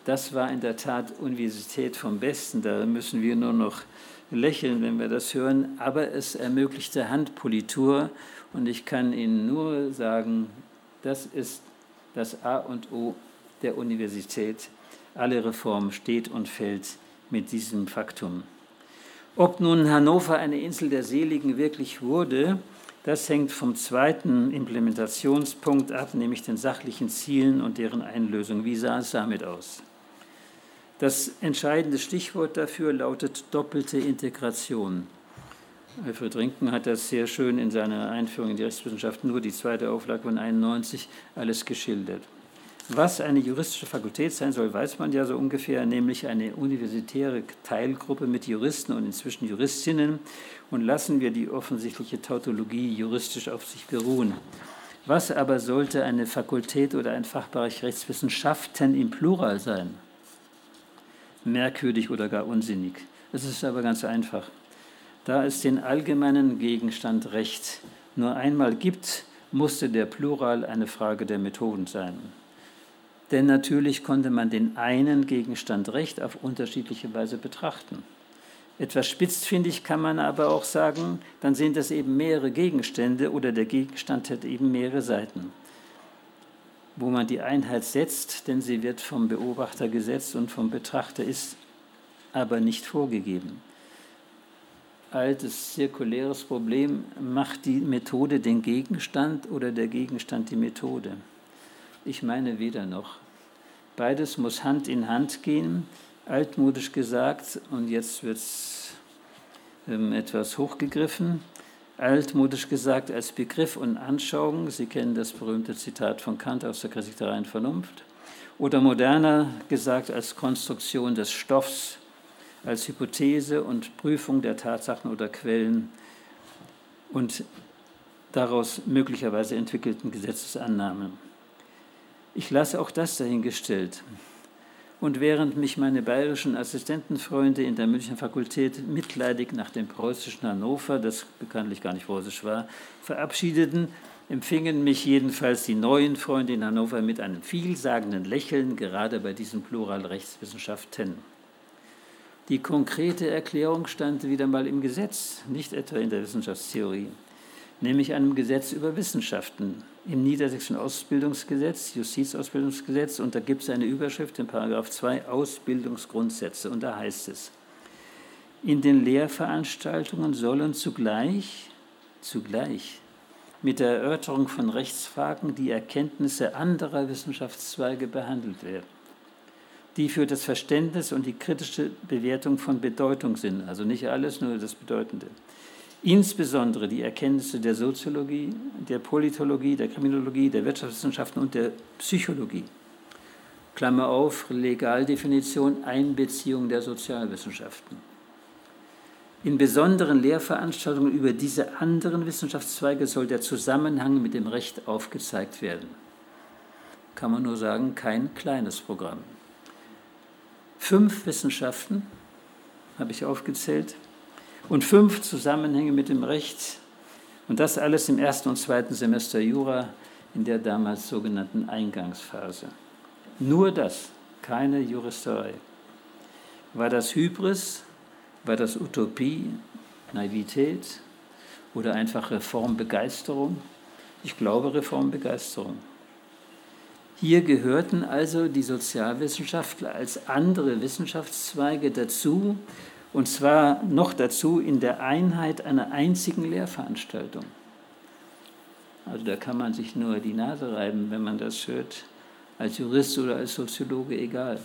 Das war in der Tat Universität vom Besten. Da müssen wir nur noch lächeln, wenn wir das hören. Aber es ermöglichte Handpolitur. Und ich kann Ihnen nur sagen, das ist das A und O der Universität. Alle Reform steht und fällt mit diesem Faktum. Ob nun Hannover eine Insel der Seligen wirklich wurde, das hängt vom zweiten Implementationspunkt ab, nämlich den sachlichen Zielen und deren Einlösung. Wie sah es damit aus? Das entscheidende Stichwort dafür lautet doppelte Integration. Alfred Rinken hat das sehr schön in seiner Einführung in die Rechtswissenschaft, nur die zweite Auflage von 91, alles geschildert. Was eine juristische Fakultät sein soll, weiß man ja so ungefähr, nämlich eine universitäre Teilgruppe mit Juristen und inzwischen Juristinnen. Und lassen wir die offensichtliche Tautologie juristisch auf sich beruhen. Was aber sollte eine Fakultät oder ein Fachbereich Rechtswissenschaften im Plural sein? Merkwürdig oder gar unsinnig. Es ist aber ganz einfach. Da es den allgemeinen Gegenstand Recht nur einmal gibt, musste der Plural eine Frage der Methoden sein. Denn natürlich konnte man den einen Gegenstand Recht auf unterschiedliche Weise betrachten. Etwas spitzfindig kann man aber auch sagen, dann sind es eben mehrere Gegenstände oder der Gegenstand hat eben mehrere Seiten, wo man die Einheit setzt, denn sie wird vom Beobachter gesetzt und vom Betrachter ist aber nicht vorgegeben. Altes zirkuläres Problem, macht die Methode den Gegenstand oder der Gegenstand die Methode? Ich meine weder noch. Beides muss Hand in Hand gehen, altmodisch gesagt, und jetzt wird es ähm, etwas hochgegriffen, altmodisch gesagt als Begriff und Anschauung, Sie kennen das berühmte Zitat von Kant aus der Kritik der reinen Vernunft, oder moderner gesagt als Konstruktion des Stoffs, als Hypothese und Prüfung der Tatsachen oder Quellen und daraus möglicherweise entwickelten Gesetzesannahmen. Ich lasse auch das dahingestellt. Und während mich meine bayerischen Assistentenfreunde in der Münchner Fakultät mitleidig nach dem preußischen Hannover, das bekanntlich gar nicht preußisch war, verabschiedeten, empfingen mich jedenfalls die neuen Freunde in Hannover mit einem vielsagenden Lächeln, gerade bei diesen Pluralrechtswissenschaften. Die konkrete Erklärung stand wieder mal im Gesetz, nicht etwa in der Wissenschaftstheorie nämlich einem Gesetz über Wissenschaften. Im Niedersächsischen Ausbildungsgesetz, Justizausbildungsgesetz, und da gibt es eine Überschrift in Paragraph 2 Ausbildungsgrundsätze, und da heißt es, in den Lehrveranstaltungen sollen zugleich, zugleich mit der Erörterung von Rechtsfragen die Erkenntnisse anderer Wissenschaftszweige behandelt werden, die für das Verständnis und die kritische Bewertung von Bedeutung sind, also nicht alles, nur das Bedeutende insbesondere die Erkenntnisse der Soziologie, der Politologie, der Kriminologie, der Wirtschaftswissenschaften und der Psychologie. Klammer auf, Legaldefinition, Einbeziehung der Sozialwissenschaften. In besonderen Lehrveranstaltungen über diese anderen Wissenschaftszweige soll der Zusammenhang mit dem Recht aufgezeigt werden. Kann man nur sagen, kein kleines Programm. Fünf Wissenschaften habe ich aufgezählt, und fünf Zusammenhänge mit dem Recht. Und das alles im ersten und zweiten Semester Jura in der damals sogenannten Eingangsphase. Nur das, keine Juristerei. War das Hybris? War das Utopie, Naivität oder einfach Reformbegeisterung? Ich glaube Reformbegeisterung. Hier gehörten also die Sozialwissenschaftler als andere Wissenschaftszweige dazu, und zwar noch dazu in der Einheit einer einzigen Lehrveranstaltung. Also da kann man sich nur die Nase reiben, wenn man das hört, als Jurist oder als Soziologe, egal.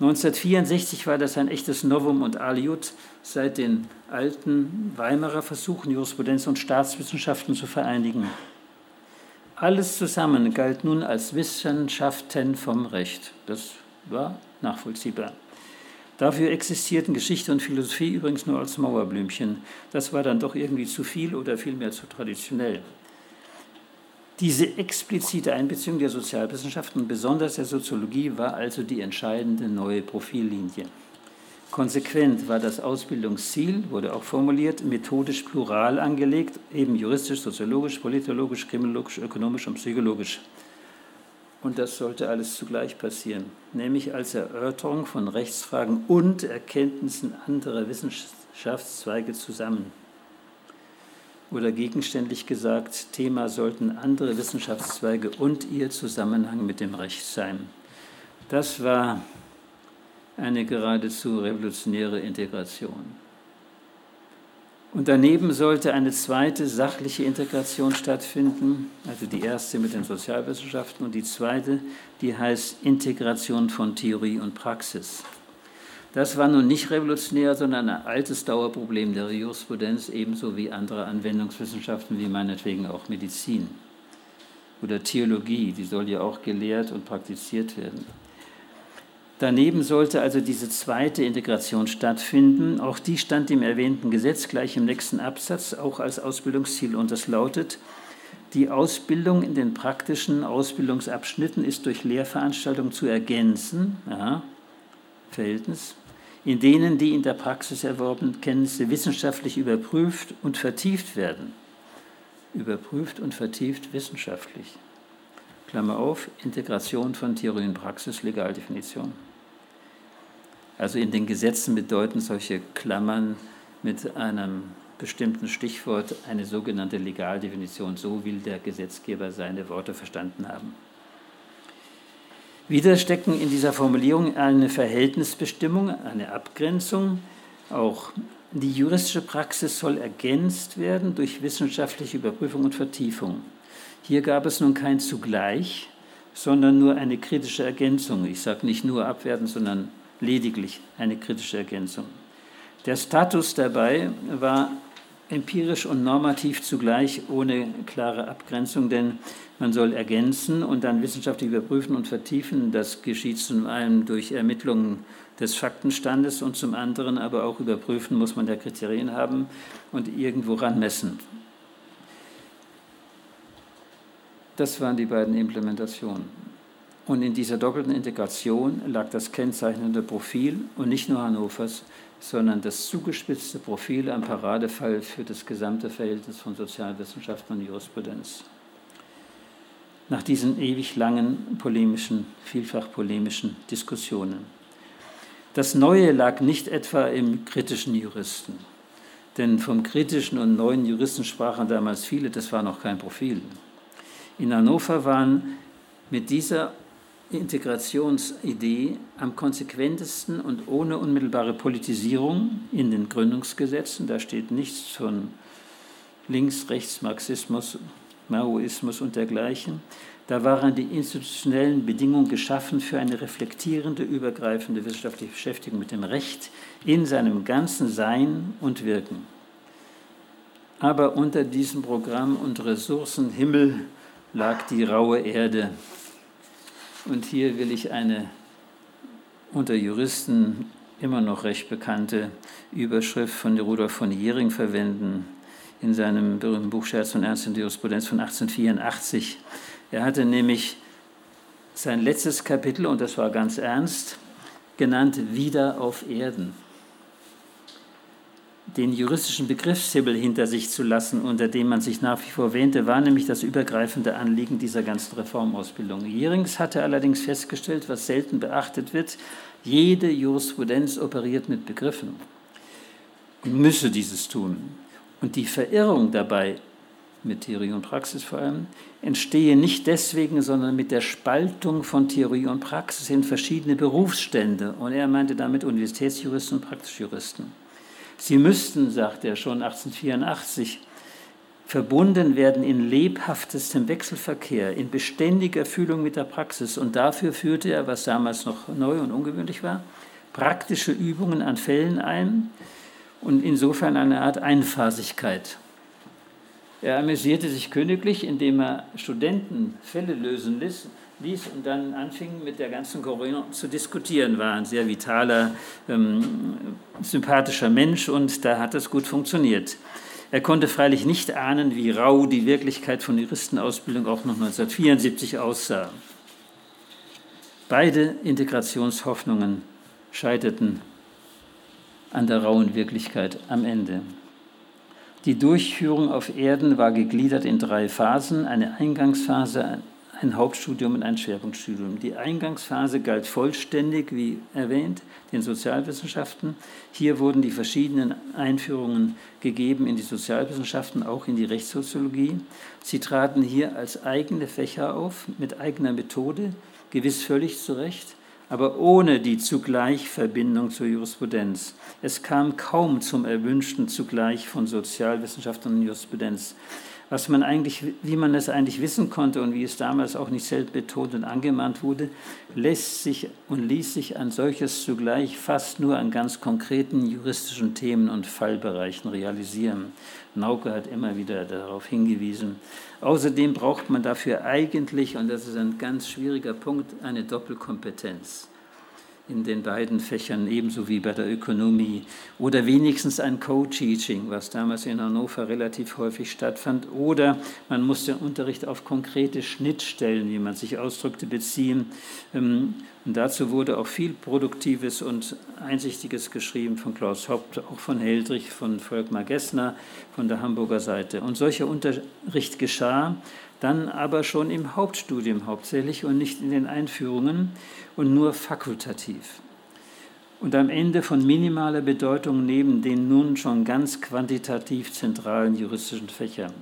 1964 war das ein echtes Novum und Aliut seit den alten Weimarer Versuchen, Jurisprudenz und Staatswissenschaften zu vereinigen. Alles zusammen galt nun als Wissenschaften vom Recht. Das war nachvollziehbar. Dafür existierten Geschichte und Philosophie übrigens nur als Mauerblümchen. Das war dann doch irgendwie zu viel oder vielmehr zu traditionell. Diese explizite Einbeziehung der Sozialwissenschaften besonders der Soziologie war also die entscheidende neue Profillinie. Konsequent war das Ausbildungsziel, wurde auch formuliert, methodisch plural angelegt, eben juristisch, soziologisch, politologisch, kriminologisch, ökonomisch und psychologisch. Und das sollte alles zugleich passieren, nämlich als Erörterung von Rechtsfragen und Erkenntnissen anderer Wissenschaftszweige zusammen. Oder gegenständlich gesagt, Thema sollten andere Wissenschaftszweige und ihr Zusammenhang mit dem Recht sein. Das war eine geradezu revolutionäre Integration. Und daneben sollte eine zweite sachliche Integration stattfinden, also die erste mit den Sozialwissenschaften und die zweite, die heißt Integration von Theorie und Praxis. Das war nun nicht revolutionär, sondern ein altes Dauerproblem der Jurisprudenz, ebenso wie andere Anwendungswissenschaften, wie meinetwegen auch Medizin oder Theologie, die soll ja auch gelehrt und praktiziert werden. Daneben sollte also diese zweite Integration stattfinden. Auch die stand im erwähnten Gesetz gleich im nächsten Absatz auch als Ausbildungsziel und das lautet, die Ausbildung in den praktischen Ausbildungsabschnitten ist durch Lehrveranstaltungen zu ergänzen, ja, Verhältnis, in denen die in der Praxis erworbenen Kenntnisse wissenschaftlich überprüft und vertieft werden. Überprüft und vertieft wissenschaftlich. Klammer auf, Integration von Theorie und Praxis, Legaldefinition. Also in den Gesetzen bedeuten solche Klammern mit einem bestimmten Stichwort eine sogenannte Legaldefinition. So will der Gesetzgeber seine Worte verstanden haben. Wieder stecken in dieser Formulierung eine Verhältnisbestimmung, eine Abgrenzung. Auch die juristische Praxis soll ergänzt werden durch wissenschaftliche Überprüfung und Vertiefung. Hier gab es nun kein zugleich, sondern nur eine kritische Ergänzung. Ich sage nicht nur abwerten, sondern lediglich eine kritische Ergänzung. Der Status dabei war empirisch und normativ zugleich ohne klare Abgrenzung, denn man soll ergänzen und dann wissenschaftlich überprüfen und vertiefen. Das geschieht zum einen durch Ermittlungen des Faktenstandes und zum anderen aber auch überprüfen muss man der Kriterien haben und irgendwo ranmessen. Das waren die beiden Implementationen. Und in dieser doppelten Integration lag das kennzeichnende Profil und nicht nur Hannovers, sondern das zugespitzte Profil ein Paradefall für das gesamte Verhältnis von Sozialwissenschaften und Jurisprudenz. Nach diesen ewig langen polemischen, vielfach polemischen Diskussionen. Das Neue lag nicht etwa im kritischen Juristen, denn vom kritischen und neuen Juristen sprachen damals viele, das war noch kein Profil. In Hannover waren mit dieser Integrationsidee am konsequentesten und ohne unmittelbare Politisierung in den Gründungsgesetzen, da steht nichts von Links, Rechts, Marxismus, Maoismus und dergleichen, da waren die institutionellen Bedingungen geschaffen für eine reflektierende, übergreifende wissenschaftliche Beschäftigung mit dem Recht in seinem ganzen Sein und Wirken. Aber unter diesem Programm und Ressourcenhimmel lag die raue Erde. Und hier will ich eine unter Juristen immer noch recht bekannte Überschrift von Rudolf von Jering verwenden in seinem berühmten Buch Scherz und Ernst in Jurisprudenz von 1884. Er hatte nämlich sein letztes Kapitel, und das war ganz ernst, genannt Wieder auf Erden den juristischen Begriffshimmel hinter sich zu lassen, unter dem man sich nach wie vor wähnte, war nämlich das übergreifende Anliegen dieser ganzen Reformausbildung. Jerings hatte allerdings festgestellt, was selten beachtet wird, jede Jurisprudenz operiert mit Begriffen und müsse dieses tun. Und die Verirrung dabei, mit Theorie und Praxis vor allem, entstehe nicht deswegen, sondern mit der Spaltung von Theorie und Praxis in verschiedene Berufsstände. Und er meinte damit Universitätsjuristen und Praxisjuristen. Sie müssten, sagt er schon 1884, verbunden werden in lebhaftestem Wechselverkehr, in beständiger Fühlung mit der Praxis. Und dafür führte er, was damals noch neu und ungewöhnlich war, praktische Übungen an Fällen ein und insofern eine Art Einphasigkeit. Er amüsierte sich königlich, indem er Studenten Fälle lösen ließ, ließ und dann anfing mit der ganzen Corona zu diskutieren. War ein sehr vitaler, ähm, sympathischer Mensch und da hat es gut funktioniert. Er konnte freilich nicht ahnen, wie rau die Wirklichkeit von Juristenausbildung auch noch 1974 aussah. Beide Integrationshoffnungen scheiterten an der rauen Wirklichkeit am Ende. Die Durchführung auf Erden war gegliedert in drei Phasen, eine Eingangsphase, ein Hauptstudium und ein Schwerpunktstudium. Die Eingangsphase galt vollständig, wie erwähnt, den Sozialwissenschaften. Hier wurden die verschiedenen Einführungen gegeben in die Sozialwissenschaften, auch in die Rechtssoziologie. Sie traten hier als eigene Fächer auf, mit eigener Methode, gewiss völlig zu Recht, aber ohne die zugleich Verbindung zur Jurisprudenz. Es kam kaum zum erwünschten zugleich von Sozialwissenschaften und Jurisprudenz was man eigentlich, wie man es eigentlich wissen konnte und wie es damals auch nicht selbst betont und angemahnt wurde, lässt sich und ließ sich ein solches zugleich fast nur an ganz konkreten juristischen Themen und Fallbereichen realisieren. Nauke hat immer wieder darauf hingewiesen. Außerdem braucht man dafür eigentlich, und das ist ein ganz schwieriger Punkt, eine Doppelkompetenz in den beiden Fächern, ebenso wie bei der Ökonomie. Oder wenigstens ein Co-Teaching, was damals in Hannover relativ häufig stattfand. Oder man muss den Unterricht auf konkrete Schnittstellen, wie man sich ausdrückte, beziehen. Und dazu wurde auch viel Produktives und Einsichtiges geschrieben von Klaus Haupt, auch von Heldrich, von Volkmar Gessner, von der Hamburger Seite. Und solcher Unterricht geschah dann aber schon im Hauptstudium hauptsächlich und nicht in den Einführungen und nur fakultativ. Und am Ende von minimaler Bedeutung neben den nun schon ganz quantitativ zentralen juristischen Fächern.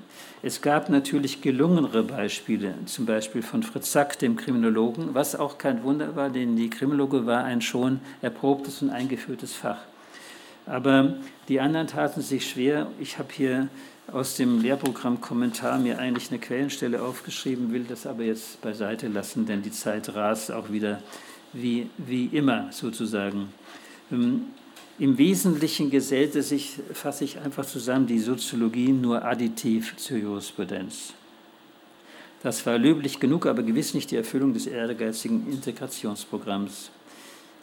Es gab natürlich gelungenere Beispiele, zum Beispiel von Fritz Sack, dem Kriminologen, was auch kein Wunder war, denn die Kriminologe war ein schon erprobtes und eingeführtes Fach. Aber die anderen taten sich schwer. Ich habe hier aus dem Lehrprogramm-Kommentar mir eigentlich eine Quellenstelle aufgeschrieben, will das aber jetzt beiseite lassen, denn die Zeit rast auch wieder wie, wie immer sozusagen. Ähm, Im Wesentlichen gesellte sich, fasse ich einfach zusammen, die Soziologie nur additiv zur Jurisprudenz. Das war löblich genug, aber gewiss nicht die Erfüllung des ehrgeizigen Integrationsprogramms.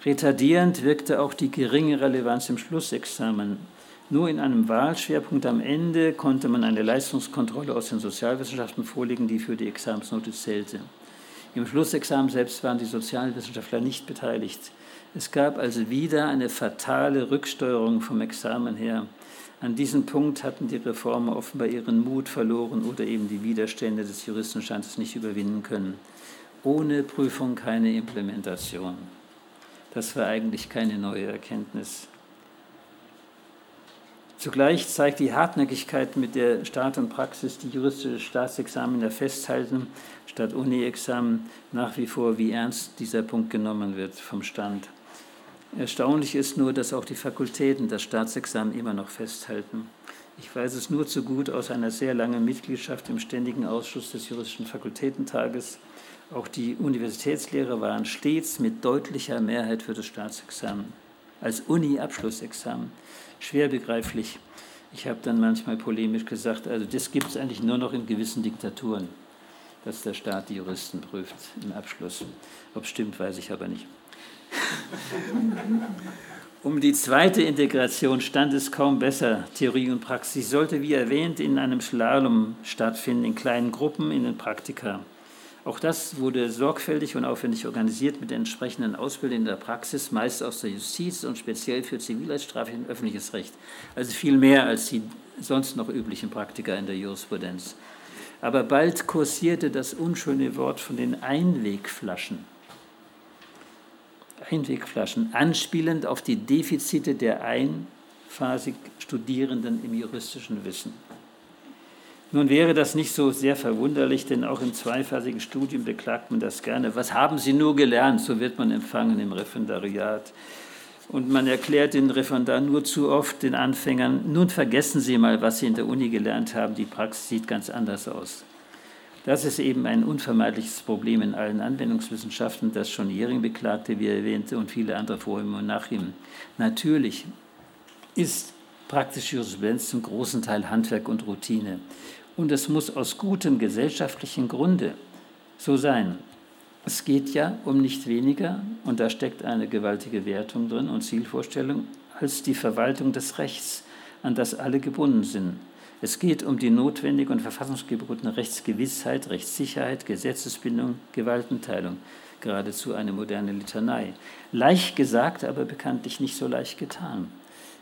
Retardierend wirkte auch die geringe Relevanz im Schlussexamen nur in einem Wahlschwerpunkt am Ende konnte man eine Leistungskontrolle aus den Sozialwissenschaften vorlegen, die für die Examensnote zählte. Im Schlussexamen selbst waren die Sozialwissenschaftler nicht beteiligt. Es gab also wieder eine fatale Rücksteuerung vom Examen her. An diesem Punkt hatten die Reformer offenbar ihren Mut verloren oder eben die Widerstände des Juristenstandes nicht überwinden können. Ohne Prüfung keine Implementation. Das war eigentlich keine neue Erkenntnis. Zugleich zeigt die Hartnäckigkeit, mit der Staat und Praxis die juristische Staatsexaminer festhalten, statt Uni-Examen nach wie vor, wie ernst dieser Punkt genommen wird vom Stand. Erstaunlich ist nur, dass auch die Fakultäten das Staatsexamen immer noch festhalten. Ich weiß es nur zu gut aus einer sehr langen Mitgliedschaft im Ständigen Ausschuss des Juristischen Fakultätentages. Auch die Universitätslehrer waren stets mit deutlicher Mehrheit für das Staatsexamen als Uni-Abschlussexamen schwer begreiflich. Ich habe dann manchmal polemisch gesagt, also das gibt es eigentlich nur noch in gewissen Diktaturen, dass der Staat die Juristen prüft im Abschluss. Ob es stimmt, weiß ich aber nicht. Um die zweite Integration stand es kaum besser, Theorie und Praxis. Sollte, wie erwähnt, in einem Slalom stattfinden, in kleinen Gruppen, in den Praktika. Auch das wurde sorgfältig und aufwendig organisiert mit entsprechenden Ausbildung in der Praxis, meist aus der Justiz und speziell für Zivilrechtsstrafe und öffentliches Recht. Also viel mehr als die sonst noch üblichen Praktika in der Jurisprudenz. Aber bald kursierte das unschöne Wort von den Einwegflaschen. Einwegflaschen, anspielend auf die Defizite der einphasig Studierenden im juristischen Wissen. Nun wäre das nicht so sehr verwunderlich, denn auch im zweiphasigen Studium beklagt man das gerne. Was haben Sie nur gelernt? So wird man empfangen im Referendariat. Und man erklärt den Referendar nur zu oft den Anfängern, nun vergessen Sie mal, was Sie in der Uni gelernt haben, die Praxis sieht ganz anders aus. Das ist eben ein unvermeidliches Problem in allen Anwendungswissenschaften, das schon Jering beklagte, wie er erwähnte, und viele andere vor ihm und nach ihm. Natürlich ist praktische Jurisprudenz zum großen Teil Handwerk und Routine und es muss aus gutem gesellschaftlichen Grunde so sein. Es geht ja um nicht weniger, und da steckt eine gewaltige Wertung drin und Zielvorstellung, als die Verwaltung des Rechts, an das alle gebunden sind. Es geht um die notwendige und verfassungsgebotene Rechtsgewissheit, Rechtssicherheit, Gesetzesbindung, Gewaltenteilung. Geradezu eine moderne Litanei. Leicht gesagt, aber bekanntlich nicht so leicht getan.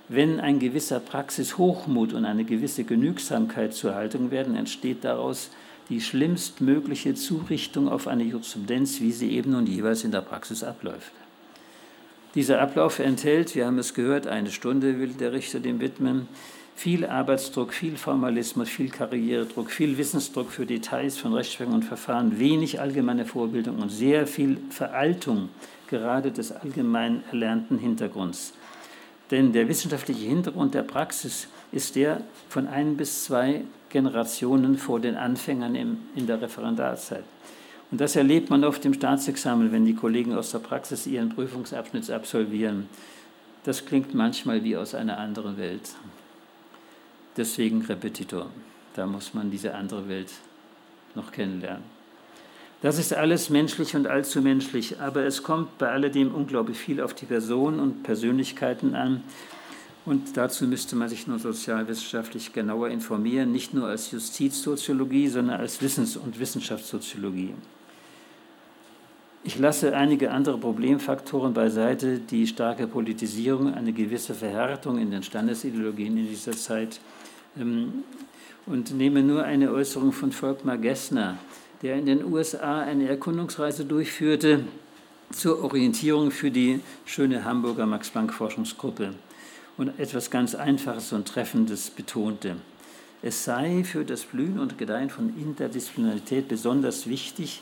Wenn ein gewisser Praxishochmut und eine gewisse Genügsamkeit zur Haltung werden, entsteht daraus die schlimmstmögliche Zurichtung auf eine Jurisprudenz, wie sie eben und jeweils in der Praxis abläuft. Dieser Ablauf enthält, wir haben es gehört, eine Stunde will der Richter dem widmen, viel Arbeitsdruck, viel Formalismus, viel Karrieredruck, viel Wissensdruck für Details von Rechtsprechung und Verfahren, wenig allgemeine Vorbildung und sehr viel Veraltung gerade des allgemein erlernten Hintergrunds. Denn der wissenschaftliche Hintergrund der Praxis ist der von ein bis zwei Generationen vor den Anfängern in der Referendarzeit. Und das erlebt man oft im Staatsexamen, wenn die Kollegen aus der Praxis ihren Prüfungsabschnitt absolvieren. Das klingt manchmal wie aus einer anderen Welt. Deswegen Repetitor. Da muss man diese andere Welt noch kennenlernen. Das ist alles menschlich und allzu menschlich, aber es kommt bei alledem unglaublich viel auf die Person und Persönlichkeiten an. Und dazu müsste man sich nur sozialwissenschaftlich genauer informieren, nicht nur als Justizsoziologie, sondern als Wissens- und Wissenschaftssoziologie. Ich lasse einige andere Problemfaktoren beiseite, die starke Politisierung, eine gewisse Verhärtung in den Standesideologien in dieser Zeit ähm, und nehme nur eine Äußerung von Volkmar Gessner, der in den USA eine Erkundungsreise durchführte zur Orientierung für die schöne Hamburger Max-Planck-Forschungsgruppe und etwas ganz Einfaches und Treffendes betonte. Es sei für das Blühen und Gedeihen von Interdisziplinarität besonders wichtig,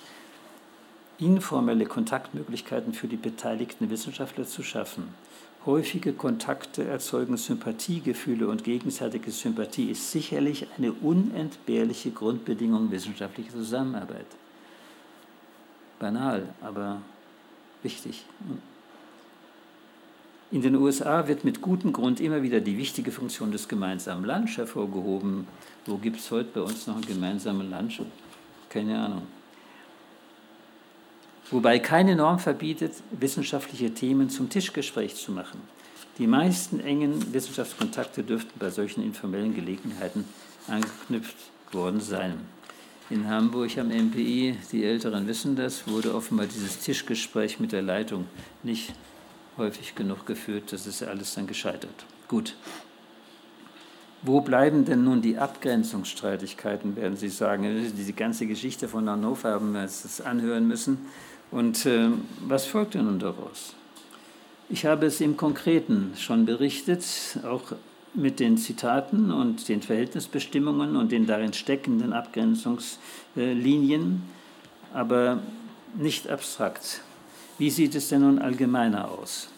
informelle Kontaktmöglichkeiten für die beteiligten Wissenschaftler zu schaffen. Häufige Kontakte erzeugen Sympathiegefühle und gegenseitige Sympathie ist sicherlich eine unentbehrliche Grundbedingung wissenschaftlicher Zusammenarbeit. Banal, aber wichtig. In den USA wird mit gutem Grund immer wieder die wichtige Funktion des gemeinsamen Lunch hervorgehoben. Wo gibt es heute bei uns noch einen gemeinsamen Lunch? Keine Ahnung wobei keine Norm verbietet, wissenschaftliche Themen zum Tischgespräch zu machen. Die meisten engen Wissenschaftskontakte dürften bei solchen informellen Gelegenheiten angeknüpft worden sein. In Hamburg am MPI, die Älteren wissen das, wurde offenbar dieses Tischgespräch mit der Leitung nicht häufig genug geführt. Das ist alles dann gescheitert. Gut. Wo bleiben denn nun die Abgrenzungsstreitigkeiten, werden Sie sagen. Diese ganze Geschichte von Hannover haben wir jetzt anhören müssen. Und äh, was folgte nun daraus? Ich habe es im Konkreten schon berichtet, auch mit den Zitaten und den Verhältnisbestimmungen und den darin steckenden Abgrenzungslinien, aber nicht abstrakt. Wie sieht es denn nun allgemeiner aus?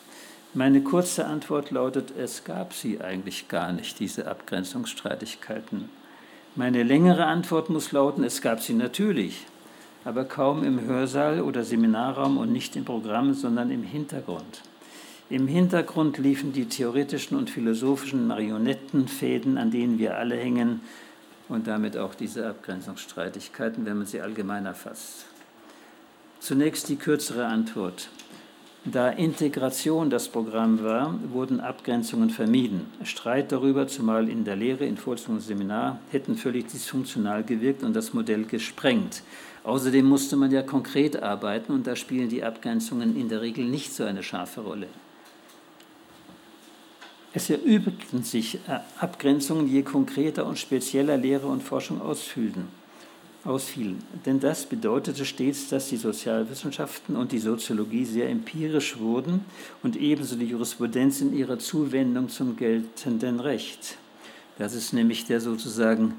Meine kurze Antwort lautet, es gab sie eigentlich gar nicht, diese Abgrenzungsstreitigkeiten. Meine längere Antwort muss lauten, es gab sie natürlich aber kaum im Hörsaal oder Seminarraum und nicht im Programm, sondern im Hintergrund. Im Hintergrund liefen die theoretischen und philosophischen Marionettenfäden, an denen wir alle hängen, und damit auch diese Abgrenzungsstreitigkeiten, wenn man sie allgemeiner fasst. Zunächst die kürzere Antwort. Da Integration das Programm war, wurden Abgrenzungen vermieden. Streit darüber, zumal in der Lehre, in Vorlesung und Seminar, hätten völlig dysfunktional gewirkt und das Modell gesprengt. Außerdem musste man ja konkret arbeiten und da spielen die Abgrenzungen in der Regel nicht so eine scharfe Rolle. Es erübten sich äh, Abgrenzungen, je konkreter und spezieller Lehre und Forschung ausfielen. ausfielen. Denn das bedeutete stets, dass die Sozialwissenschaften und die Soziologie sehr empirisch wurden und ebenso die Jurisprudenz in ihrer Zuwendung zum geltenden Recht. Das ist nämlich der sozusagen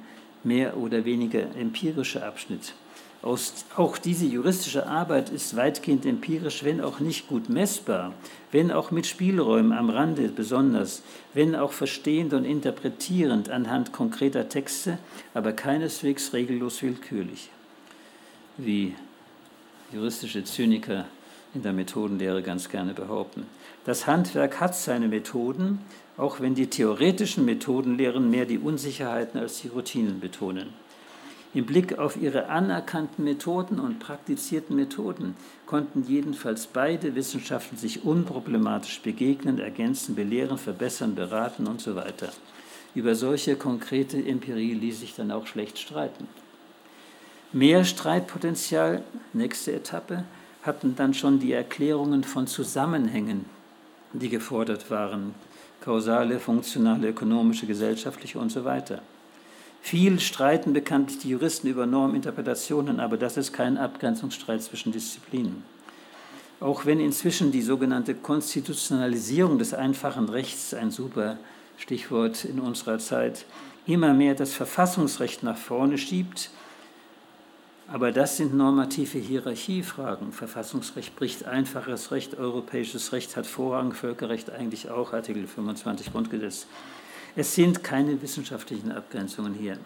mehr oder weniger empirische Abschnitt. Aus, auch diese juristische Arbeit ist weitgehend empirisch, wenn auch nicht gut messbar, wenn auch mit Spielräumen am Rande besonders, wenn auch verstehend und interpretierend anhand konkreter Texte, aber keineswegs regellos willkürlich, wie juristische Zyniker in der Methodenlehre ganz gerne behaupten. Das Handwerk hat seine Methoden, auch wenn die theoretischen Methodenlehren mehr die Unsicherheiten als die Routinen betonen. Im Blick auf ihre anerkannten Methoden und praktizierten Methoden konnten jedenfalls beide Wissenschaften sich unproblematisch begegnen, ergänzen, belehren, verbessern, beraten und so weiter. Über solche konkrete Empirie ließ sich dann auch schlecht streiten. Mehr Streitpotenzial, nächste Etappe, hatten dann schon die Erklärungen von Zusammenhängen, die gefordert waren, kausale, funktionale, ökonomische, gesellschaftliche und so weiter. Viel streiten bekanntlich die Juristen über Norminterpretationen, aber das ist kein Abgrenzungsstreit zwischen Disziplinen. Auch wenn inzwischen die sogenannte Konstitutionalisierung des einfachen Rechts, ein super Stichwort in unserer Zeit, immer mehr das Verfassungsrecht nach vorne schiebt, aber das sind normative Hierarchiefragen. Verfassungsrecht bricht einfaches Recht, europäisches Recht hat Vorrang, Völkerrecht eigentlich auch, Artikel 25 Grundgesetz. Es sind keine wissenschaftlichen Abgrenzungen hier.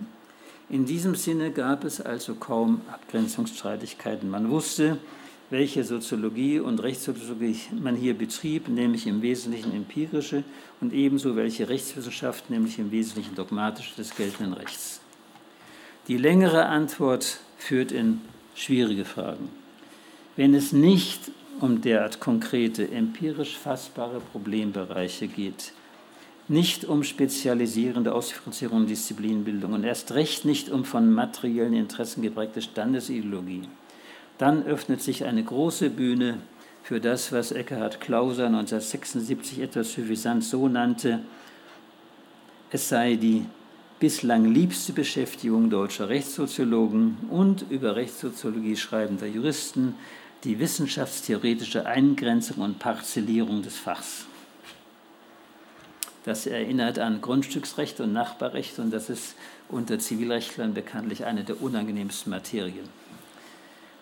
In diesem Sinne gab es also kaum Abgrenzungsstreitigkeiten. Man wusste, welche Soziologie und Rechtssoziologie man hier betrieb, nämlich im Wesentlichen empirische, und ebenso welche Rechtswissenschaft, nämlich im Wesentlichen dogmatische des geltenden Rechts. Die längere Antwort führt in schwierige Fragen. Wenn es nicht um derart konkrete, empirisch fassbare Problembereiche geht, nicht um spezialisierende Ausdifferenzierung und Disziplinbildung und erst recht nicht um von materiellen Interessen geprägte Standesideologie, dann öffnet sich eine große Bühne für das, was Eckhard Klauser 1976 etwas suffisant so nannte, es sei die bislang liebste Beschäftigung deutscher Rechtssoziologen und über Rechtssoziologie schreibender Juristen die wissenschaftstheoretische Eingrenzung und Parzellierung des Fachs. Das erinnert an Grundstücksrecht und Nachbarrecht und das ist unter Zivilrechtlern bekanntlich eine der unangenehmsten Materien.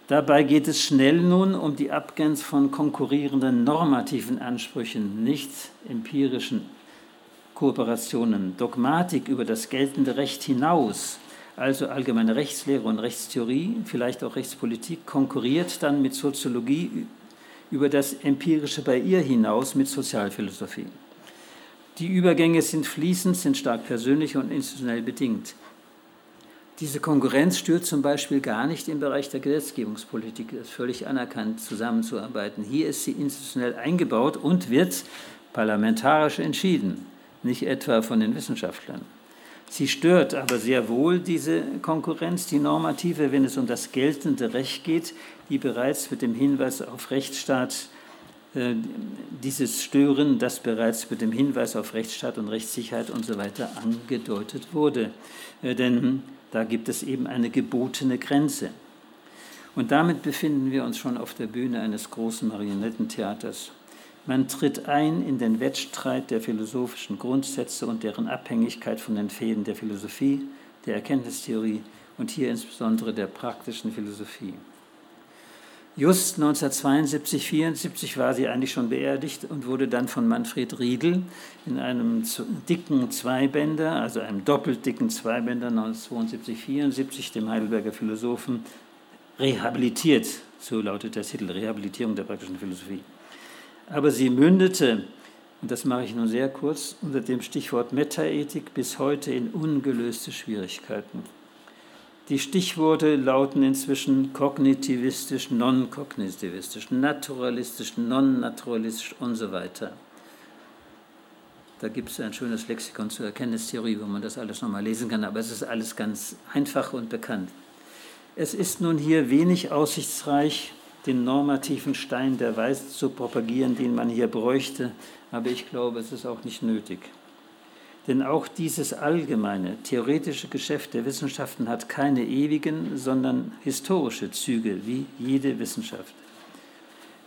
Dabei geht es schnell nun um die Abgrenzung von konkurrierenden normativen Ansprüchen, nicht empirischen Kooperationen, Dogmatik über das geltende Recht hinaus, also allgemeine Rechtslehre und Rechtstheorie, vielleicht auch Rechtspolitik, konkurriert dann mit Soziologie über das Empirische bei ihr hinaus mit Sozialphilosophie. Die Übergänge sind fließend, sind stark persönlich und institutionell bedingt. Diese Konkurrenz stört zum Beispiel gar nicht im Bereich der Gesetzgebungspolitik. Es ist völlig anerkannt, zusammenzuarbeiten. Hier ist sie institutionell eingebaut und wird parlamentarisch entschieden nicht etwa von den Wissenschaftlern. Sie stört aber sehr wohl diese Konkurrenz, die normative, wenn es um das geltende Recht geht, die bereits mit dem Hinweis auf Rechtsstaat, dieses Stören, das bereits mit dem Hinweis auf Rechtsstaat und Rechtssicherheit und so weiter angedeutet wurde. Äh, denn da gibt es eben eine gebotene Grenze. Und damit befinden wir uns schon auf der Bühne eines großen Marionettentheaters. Man tritt ein in den Wettstreit der philosophischen Grundsätze und deren Abhängigkeit von den Fäden der Philosophie, der Erkenntnistheorie und hier insbesondere der praktischen Philosophie. Just 1972, 1974 war sie eigentlich schon beerdigt und wurde dann von Manfred Riedel in einem dicken Zweibänder, also einem doppelt dicken Zweibänder 1972, 1974, dem Heidelberger Philosophen, rehabilitiert. So lautet der Titel, Rehabilitierung der praktischen Philosophie. Aber sie mündete, und das mache ich nun sehr kurz, unter dem Stichwort Metaethik bis heute in ungelöste Schwierigkeiten. Die Stichworte lauten inzwischen kognitivistisch, non-kognitivistisch, naturalistisch, non-naturalistisch und so weiter. Da gibt es ein schönes Lexikon zur Erkenntnistheorie, wo man das alles nochmal lesen kann, aber es ist alles ganz einfach und bekannt. Es ist nun hier wenig aussichtsreich, den normativen Stein der Weisheit zu propagieren, den man hier bräuchte, aber ich glaube, es ist auch nicht nötig. Denn auch dieses allgemeine, theoretische Geschäft der Wissenschaften hat keine ewigen, sondern historische Züge, wie jede Wissenschaft.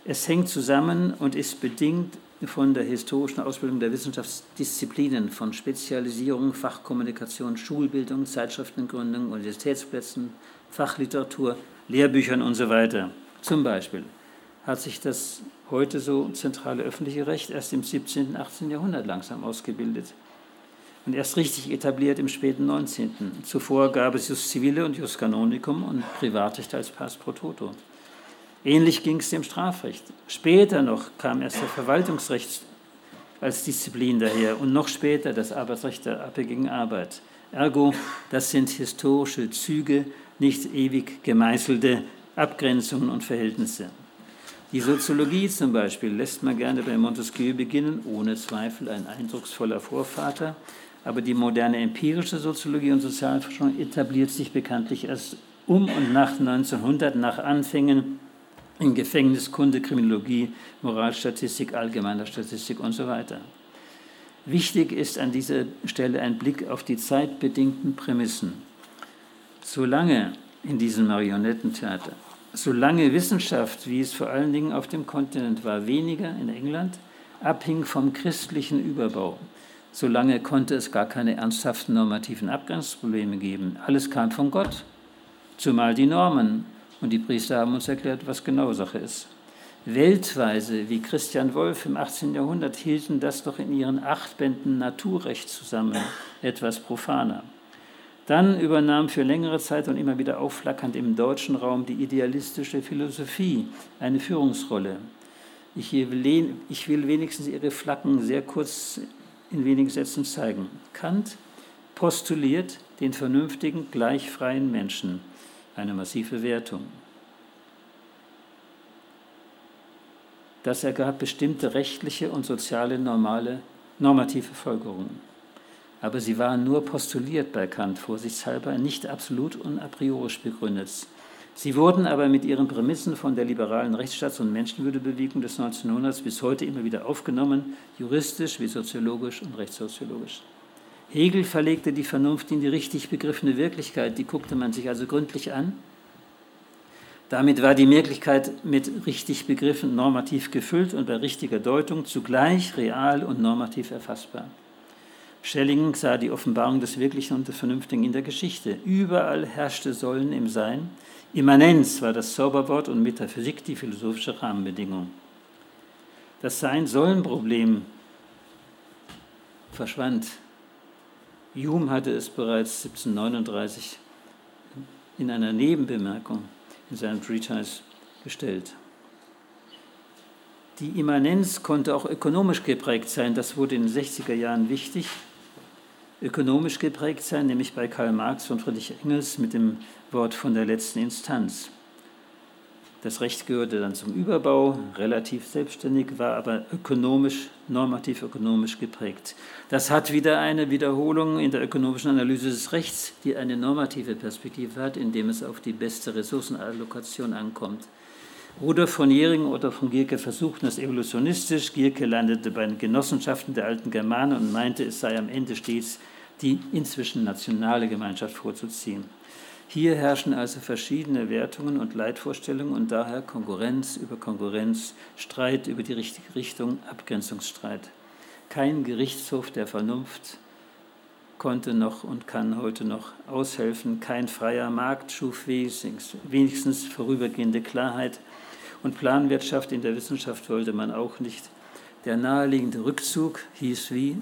Es hängt zusammen und ist bedingt von der historischen Ausbildung der Wissenschaftsdisziplinen, von Spezialisierung, Fachkommunikation, Schulbildung, Zeitschriftengründung, Universitätsplätzen, Fachliteratur, Lehrbüchern und so weiter. Zum Beispiel hat sich das heute so zentrale öffentliche Recht erst im 17. und 18. Jahrhundert langsam ausgebildet und erst richtig etabliert im späten 19. Zuvor gab es Jus Civile und Jus Canonicum und Privatrecht als Pass pro Toto. Ähnlich ging es dem Strafrecht. Später noch kam erst der Verwaltungsrecht als Disziplin daher und noch später das Arbeitsrecht der abhängigen Arbeit. Ergo, das sind historische Züge nicht ewig gemeißelte Abgrenzungen und Verhältnisse. Die Soziologie zum Beispiel lässt man gerne bei Montesquieu beginnen, ohne Zweifel ein eindrucksvoller Vorvater. Aber die moderne empirische Soziologie und Sozialforschung etabliert sich bekanntlich erst um und nach 1900, nach Anfängen in Gefängniskunde, Kriminologie, Moralstatistik, allgemeiner Statistik und so weiter. Wichtig ist an dieser Stelle ein Blick auf die zeitbedingten Prämissen. Solange in diesem Marionettentheater, solange Wissenschaft, wie es vor allen Dingen auf dem Kontinent war, weniger in England, abhing vom christlichen Überbau, solange konnte es gar keine ernsthaften normativen Abgrenzungsprobleme geben. Alles kam von Gott, zumal die Normen. Und die Priester haben uns erklärt, was genau Sache ist. Weltweise, wie Christian Wolff im 18. Jahrhundert, hielten das doch in ihren acht Bänden Naturrecht zusammen, etwas profaner. Dann übernahm für längere Zeit und immer wieder aufflackernd im deutschen Raum die idealistische Philosophie eine Führungsrolle. Ich will, wenigstens ihre Flacken sehr kurz in wenigen Sätzen zeigen. Kant postuliert den vernünftigen, gleichfreien Menschen, eine massive Wertung. Das ergab bestimmte rechtliche und soziale normale, normative Folgerungen. Aber sie waren nur postuliert bei Kant, vorsichtshalber, nicht absolut und a priori begründet. Sie wurden aber mit ihren Prämissen von der liberalen Rechtsstaats- und Menschenwürdebewegung des 1900 bis heute immer wieder aufgenommen, juristisch wie soziologisch und rechtssoziologisch. Hegel verlegte die Vernunft in die richtig begriffene Wirklichkeit, die guckte man sich also gründlich an damit war die Möglichkeit mit richtig Begriffen normativ gefüllt und bei richtiger Deutung zugleich real und normativ erfassbar. Schelling sah die Offenbarung des Wirklichen und des Vernünftigen in der Geschichte. Überall herrschte Sollen im Sein. Immanenz war das Zauberwort und Metaphysik die philosophische Rahmenbedingung. Das Sein-Sollen-Problem verschwand. Hume hatte es bereits 1739 in einer Nebenbemerkung in seinem Treatise gestellt. Die Immanenz konnte auch ökonomisch geprägt sein. Das wurde in den 60er Jahren wichtig. Ökonomisch geprägt sein, nämlich bei Karl Marx und Friedrich Engels mit dem Wort von der letzten Instanz. Das Recht gehörte dann zum Überbau, relativ selbstständig, war aber ökonomisch, normativ ökonomisch geprägt. Das hat wieder eine Wiederholung in der ökonomischen Analyse des Rechts, die eine normative Perspektive hat, indem es auf die beste Ressourcenallokation ankommt. Rudolf von Jering oder von Gierke versuchten es evolutionistisch. Gierke landete bei den Genossenschaften der alten Germanen und meinte, es sei am Ende stets die inzwischen nationale Gemeinschaft vorzuziehen. Hier herrschen also verschiedene Wertungen und Leitvorstellungen und daher Konkurrenz über Konkurrenz, Streit über die richtige Richtung, Abgrenzungsstreit. Kein Gerichtshof der Vernunft konnte noch und kann heute noch aushelfen. Kein freier Markt schuf wenigstens vorübergehende Klarheit. Und Planwirtschaft in der Wissenschaft wollte man auch nicht. Der naheliegende Rückzug hieß wie?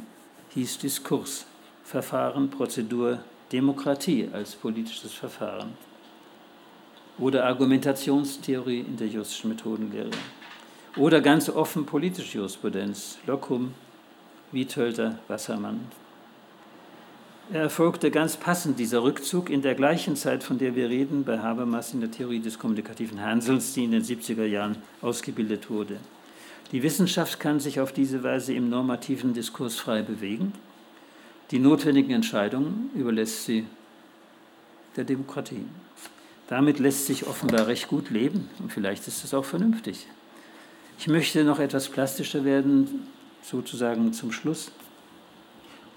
Hieß Diskurs, Verfahren, Prozedur, Demokratie als politisches Verfahren oder Argumentationstheorie in der juristischen Methodenlehre oder ganz offen politische Jurisprudenz, Lockum, Wiethölter, Wassermann. Er erfolgte ganz passend, dieser Rückzug, in der gleichen Zeit, von der wir reden, bei Habermas in der Theorie des kommunikativen Handelns, die in den 70er Jahren ausgebildet wurde. Die Wissenschaft kann sich auf diese Weise im normativen Diskurs frei bewegen die notwendigen Entscheidungen überlässt sie der Demokratie. Damit lässt sich offenbar recht gut leben und vielleicht ist es auch vernünftig. Ich möchte noch etwas plastischer werden, sozusagen zum Schluss,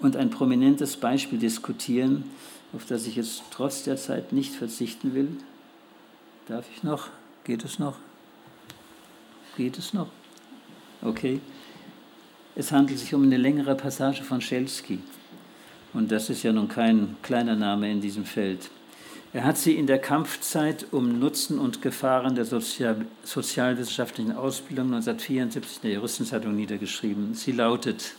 und ein prominentes Beispiel diskutieren, auf das ich jetzt trotz der Zeit nicht verzichten will. Darf ich noch? Geht es noch? Geht es noch? Okay. Es handelt sich um eine längere Passage von Schelsky. Und das ist ja nun kein kleiner Name in diesem Feld. Er hat sie in der Kampfzeit um Nutzen und Gefahren der Sozial sozialwissenschaftlichen Ausbildung 1974 in der Juristenzeitung niedergeschrieben. Sie lautet,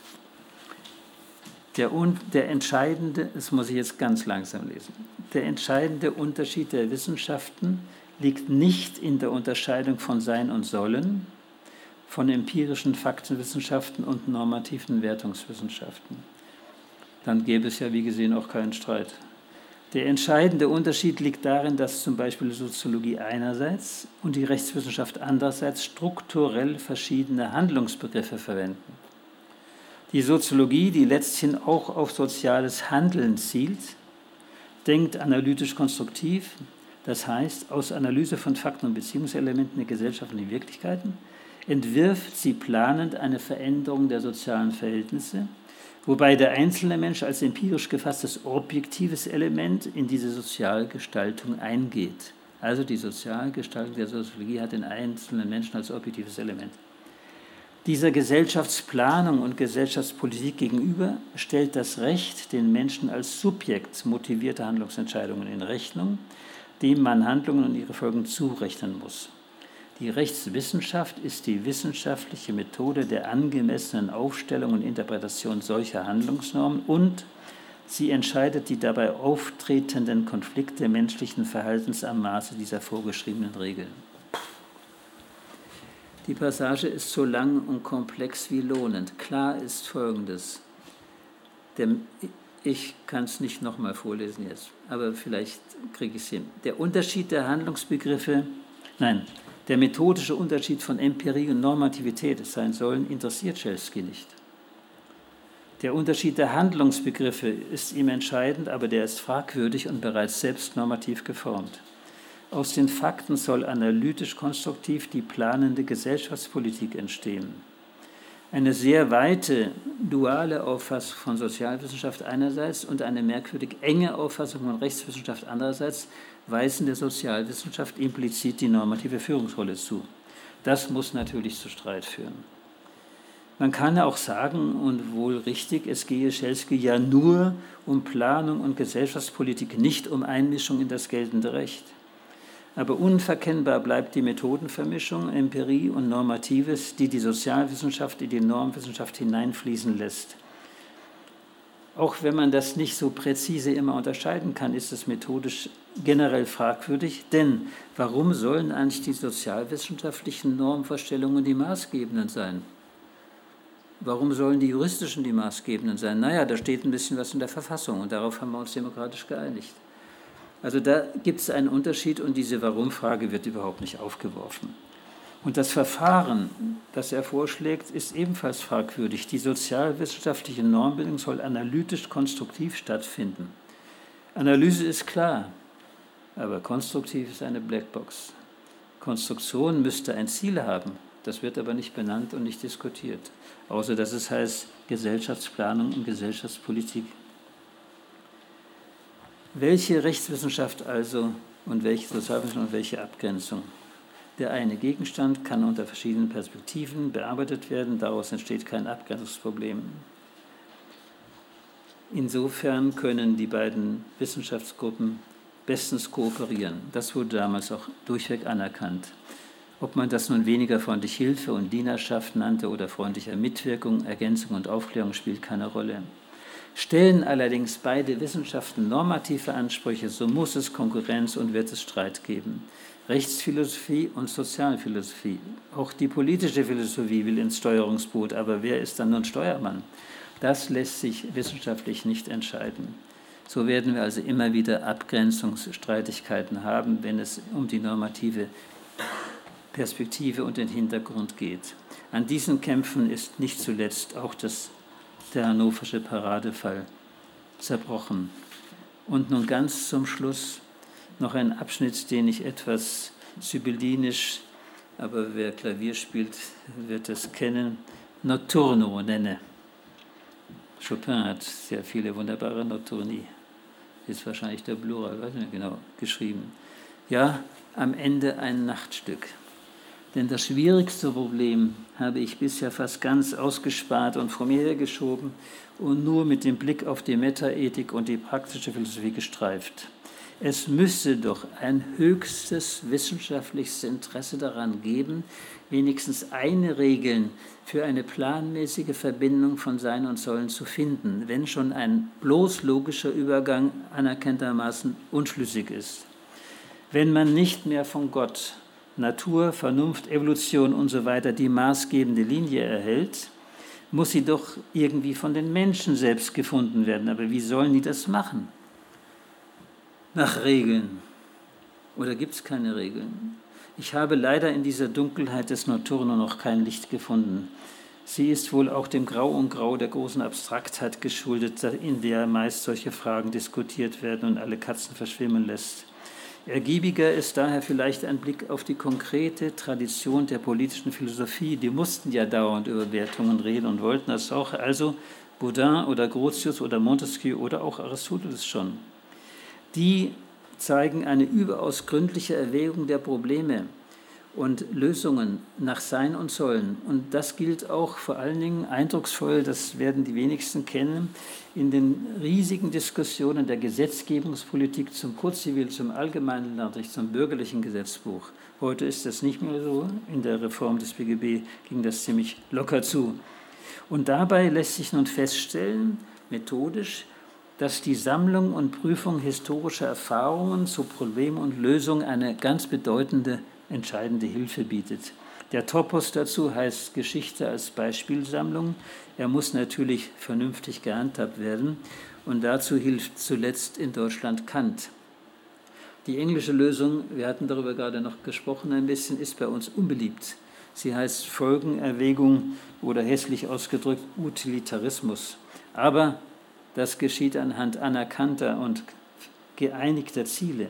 der, der entscheidende, das muss ich jetzt ganz langsam lesen, der entscheidende Unterschied der Wissenschaften liegt nicht in der Unterscheidung von Sein und Sollen, von empirischen Faktenwissenschaften und normativen Wertungswissenschaften dann gäbe es ja, wie gesehen, auch keinen Streit. Der entscheidende Unterschied liegt darin, dass zum Beispiel Soziologie einerseits und die Rechtswissenschaft andererseits strukturell verschiedene Handlungsbegriffe verwenden. Die Soziologie, die letzthin auch auf soziales Handeln zielt, denkt analytisch konstruktiv, das heißt aus Analyse von Fakten und Beziehungselementen der Gesellschaft und den Wirklichkeiten, entwirft sie planend eine Veränderung der sozialen Verhältnisse wobei der einzelne Mensch als empirisch gefasstes objektives Element in diese Sozialgestaltung eingeht. Also die Sozialgestaltung der Soziologie hat den einzelnen Menschen als objektives Element. Dieser Gesellschaftsplanung und Gesellschaftspolitik gegenüber stellt das Recht den Menschen als Subjekt motivierter Handlungsentscheidungen in Rechnung, dem man Handlungen und ihre Folgen zurechnen muss. Die Rechtswissenschaft ist die wissenschaftliche Methode der angemessenen Aufstellung und Interpretation solcher Handlungsnormen und sie entscheidet die dabei auftretenden Konflikte menschlichen Verhaltens am Maße dieser vorgeschriebenen Regeln. Die Passage ist so lang und komplex wie lohnend. Klar ist Folgendes. ich kann es nicht nochmal vorlesen jetzt, aber vielleicht kriege ich es hin. Der Unterschied der Handlungsbegriffe, nein, der methodische Unterschied von Empirie und Normativität sein sollen, interessiert Schelsky nicht. Der Unterschied der Handlungsbegriffe ist ihm entscheidend, aber der ist fragwürdig und bereits selbst normativ geformt. Aus den Fakten soll analytisch-konstruktiv die planende Gesellschaftspolitik entstehen. Eine sehr weite duale Auffassung von Sozialwissenschaft einerseits und eine merkwürdig enge Auffassung von Rechtswissenschaft andererseits weisen der Sozialwissenschaft implizit die normative Führungsrolle zu. Das muss natürlich zu Streit führen. Man kann auch sagen, und wohl richtig, es gehe Schelsky ja nur um Planung und Gesellschaftspolitik, nicht um Einmischung in das geltende Recht. Aber unverkennbar bleibt die Methodenvermischung, Empirie und Normatives, die die Sozialwissenschaft in die Normwissenschaft hineinfließen lässt. Auch wenn man das nicht so präzise immer unterscheiden kann, ist es methodisch generell fragwürdig, denn warum sollen eigentlich die sozialwissenschaftlichen Normvorstellungen die maßgebenden sein? Warum sollen die juristischen die maßgebenden sein? Naja, da steht ein bisschen was in der Verfassung und darauf haben wir uns demokratisch geeinigt. Also da gibt es einen Unterschied und diese Warum-Frage wird überhaupt nicht aufgeworfen. Und das Verfahren, das er vorschlägt, ist ebenfalls fragwürdig. Die sozialwissenschaftliche Normbildung soll analytisch konstruktiv stattfinden. Analyse ist klar, aber konstruktiv ist eine Blackbox. Konstruktion müsste ein Ziel haben, das wird aber nicht benannt und nicht diskutiert, außer dass es heißt Gesellschaftsplanung und Gesellschaftspolitik. Welche Rechtswissenschaft also und welche Sozialwissenschaft und welche Abgrenzung? Der eine Gegenstand kann unter verschiedenen Perspektiven bearbeitet werden, daraus entsteht kein Abgrenzungsproblem. Insofern können die beiden Wissenschaftsgruppen bestens kooperieren. Das wurde damals auch durchweg anerkannt. Ob man das nun weniger freundlich Hilfe und Dienerschaft nannte oder freundlicher Mitwirkung, Ergänzung und Aufklärung spielt keine Rolle. Stellen allerdings beide Wissenschaften normative Ansprüche, so muss es Konkurrenz und wird es Streit geben. Rechtsphilosophie und Sozialphilosophie. Auch die politische Philosophie will ins Steuerungsboot, aber wer ist dann nun Steuermann? Das lässt sich wissenschaftlich nicht entscheiden. So werden wir also immer wieder Abgrenzungsstreitigkeiten haben, wenn es um die normative Perspektive und den Hintergrund geht. An diesen Kämpfen ist nicht zuletzt auch das, der hannoversche Paradefall zerbrochen. Und nun ganz zum Schluss noch ein Abschnitt, den ich etwas sibyllinisch, aber wer Klavier spielt, wird es kennen, Notturno nenne. Chopin hat sehr viele wunderbare Notturni, ist wahrscheinlich der Plural, weiß nicht genau, geschrieben. Ja, am Ende ein Nachtstück. Denn das schwierigste Problem habe ich bisher fast ganz ausgespart und vor mir hergeschoben und nur mit dem Blick auf die Metaethik und die praktische Philosophie gestreift. Es müsste doch ein höchstes wissenschaftliches Interesse daran geben, wenigstens eine Regel für eine planmäßige Verbindung von Sein und Sollen zu finden, wenn schon ein bloß logischer Übergang anerkanntermaßen unschlüssig ist. Wenn man nicht mehr von Gott, Natur, Vernunft, Evolution und so weiter die maßgebende Linie erhält, muss sie doch irgendwie von den Menschen selbst gefunden werden. Aber wie sollen die das machen? nach Regeln. Oder gibt es keine Regeln? Ich habe leider in dieser Dunkelheit des Nocturno noch kein Licht gefunden. Sie ist wohl auch dem Grau und Grau der großen Abstraktheit geschuldet, in der meist solche Fragen diskutiert werden und alle Katzen verschwimmen lässt. Ergiebiger ist daher vielleicht ein Blick auf die konkrete Tradition der politischen Philosophie. Die mussten ja dauernd über Wertungen reden und wollten das auch. Also Boudin oder Grotius oder Montesquieu oder auch Aristoteles schon. Die zeigen eine überaus gründliche Erwägung der Probleme und Lösungen nach Sein und Sollen. Und das gilt auch vor allen Dingen eindrucksvoll, das werden die wenigsten kennen, in den riesigen Diskussionen der Gesetzgebungspolitik zum Kurzzivil, zum allgemeinen Landrecht, zum bürgerlichen Gesetzbuch. Heute ist das nicht mehr so. In der Reform des BGB ging das ziemlich locker zu. Und dabei lässt sich nun feststellen, methodisch, dass die Sammlung und Prüfung historischer Erfahrungen zu Problem und Lösung eine ganz bedeutende entscheidende Hilfe bietet. Der Topos dazu heißt Geschichte als Beispielsammlung. Er muss natürlich vernünftig gehandhabt werden und dazu hilft zuletzt in Deutschland Kant. Die englische Lösung, wir hatten darüber gerade noch gesprochen ein bisschen, ist bei uns unbeliebt. Sie heißt Folgenerwägung oder hässlich ausgedrückt Utilitarismus. Aber das geschieht anhand anerkannter und geeinigter Ziele.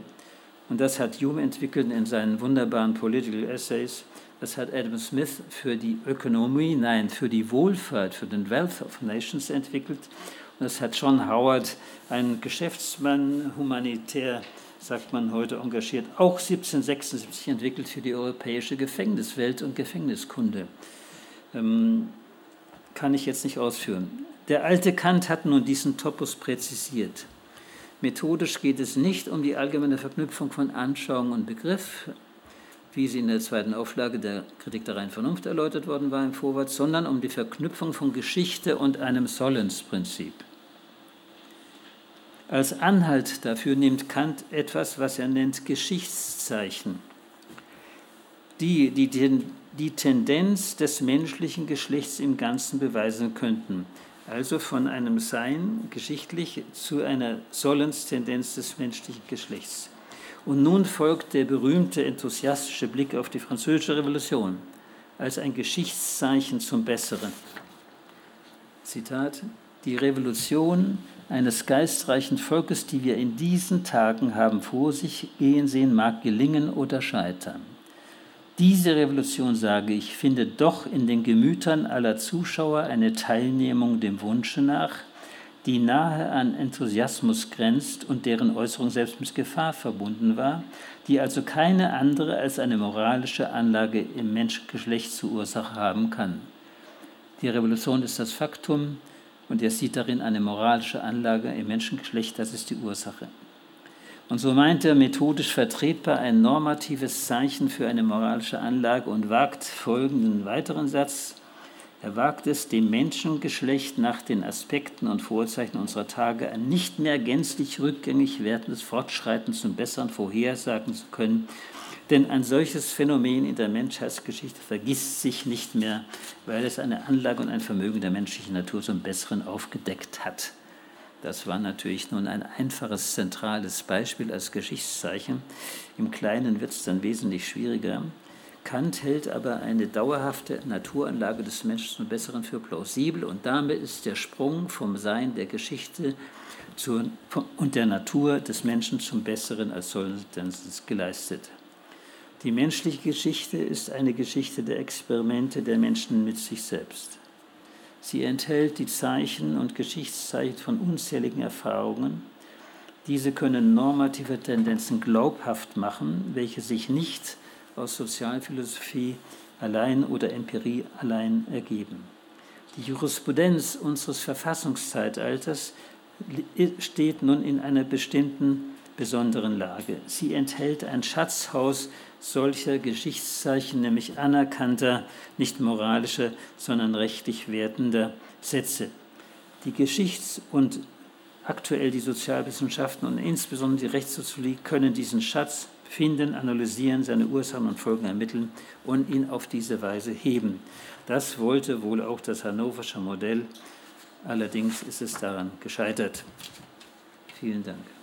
Und das hat Hume entwickelt in seinen wunderbaren Political Essays. Das hat Adam Smith für die Ökonomie, nein, für die Wohlfahrt, für den Wealth of Nations entwickelt. Und das hat John Howard, ein Geschäftsmann, humanitär, sagt man heute, engagiert, auch 1776 entwickelt für die europäische Gefängniswelt und Gefängniskunde. Ähm, kann ich jetzt nicht ausführen. Der alte Kant hat nun diesen Topos präzisiert. Methodisch geht es nicht um die allgemeine Verknüpfung von Anschauung und Begriff, wie sie in der zweiten Auflage der Kritik der reinen Vernunft erläutert worden war im Vorwort, sondern um die Verknüpfung von Geschichte und einem Sollensprinzip. Als Anhalt dafür nimmt Kant etwas, was er nennt Geschichtszeichen, die die, die Tendenz des menschlichen Geschlechts im Ganzen beweisen könnten also von einem Sein geschichtlich zu einer Sollenstendenz des menschlichen Geschlechts. Und nun folgt der berühmte enthusiastische Blick auf die Französische Revolution als ein Geschichtszeichen zum Besseren. Zitat, die Revolution eines geistreichen Volkes, die wir in diesen Tagen haben vor sich gehen sehen, mag gelingen oder scheitern. Diese Revolution, sage ich, findet doch in den Gemütern aller Zuschauer eine Teilnehmung dem Wunsche nach, die nahe an Enthusiasmus grenzt und deren Äußerung selbst mit Gefahr verbunden war, die also keine andere als eine moralische Anlage im Menschengeschlecht zur Ursache haben kann. Die Revolution ist das Faktum und er sieht darin eine moralische Anlage im Menschengeschlecht, das ist die Ursache. Und so meint er methodisch vertretbar ein normatives Zeichen für eine moralische Anlage und wagt folgenden weiteren Satz. Er wagt es, dem Menschengeschlecht nach den Aspekten und Vorzeichen unserer Tage ein nicht mehr gänzlich rückgängig werdendes Fortschreiten zum Besseren vorhersagen zu können. Denn ein solches Phänomen in der Menschheitsgeschichte vergisst sich nicht mehr, weil es eine Anlage und ein Vermögen der menschlichen Natur zum Besseren aufgedeckt hat. Das war natürlich nun ein einfaches, zentrales Beispiel als Geschichtszeichen. Im Kleinen wird es dann wesentlich schwieriger. Kant hält aber eine dauerhafte Naturanlage des Menschen zum Besseren für plausibel und damit ist der Sprung vom Sein der Geschichte zur, und der Natur des Menschen zum Besseren als Sollenstenzens geleistet. Die menschliche Geschichte ist eine Geschichte der Experimente der Menschen mit sich selbst. Sie enthält die Zeichen und Geschichtszeichen von unzähligen Erfahrungen. Diese können normative Tendenzen glaubhaft machen, welche sich nicht aus Sozialphilosophie allein oder Empirie allein ergeben. Die Jurisprudenz unseres Verfassungszeitalters steht nun in einer bestimmten besonderen Lage. Sie enthält ein Schatzhaus solcher Geschichtszeichen, nämlich anerkannter, nicht moralischer, sondern rechtlich wertender Sätze. Die Geschichts- und aktuell die Sozialwissenschaften und insbesondere die Rechtssoziologie können diesen Schatz finden, analysieren, seine Ursachen und Folgen ermitteln und ihn auf diese Weise heben. Das wollte wohl auch das hannoversche Modell, allerdings ist es daran gescheitert. Vielen Dank.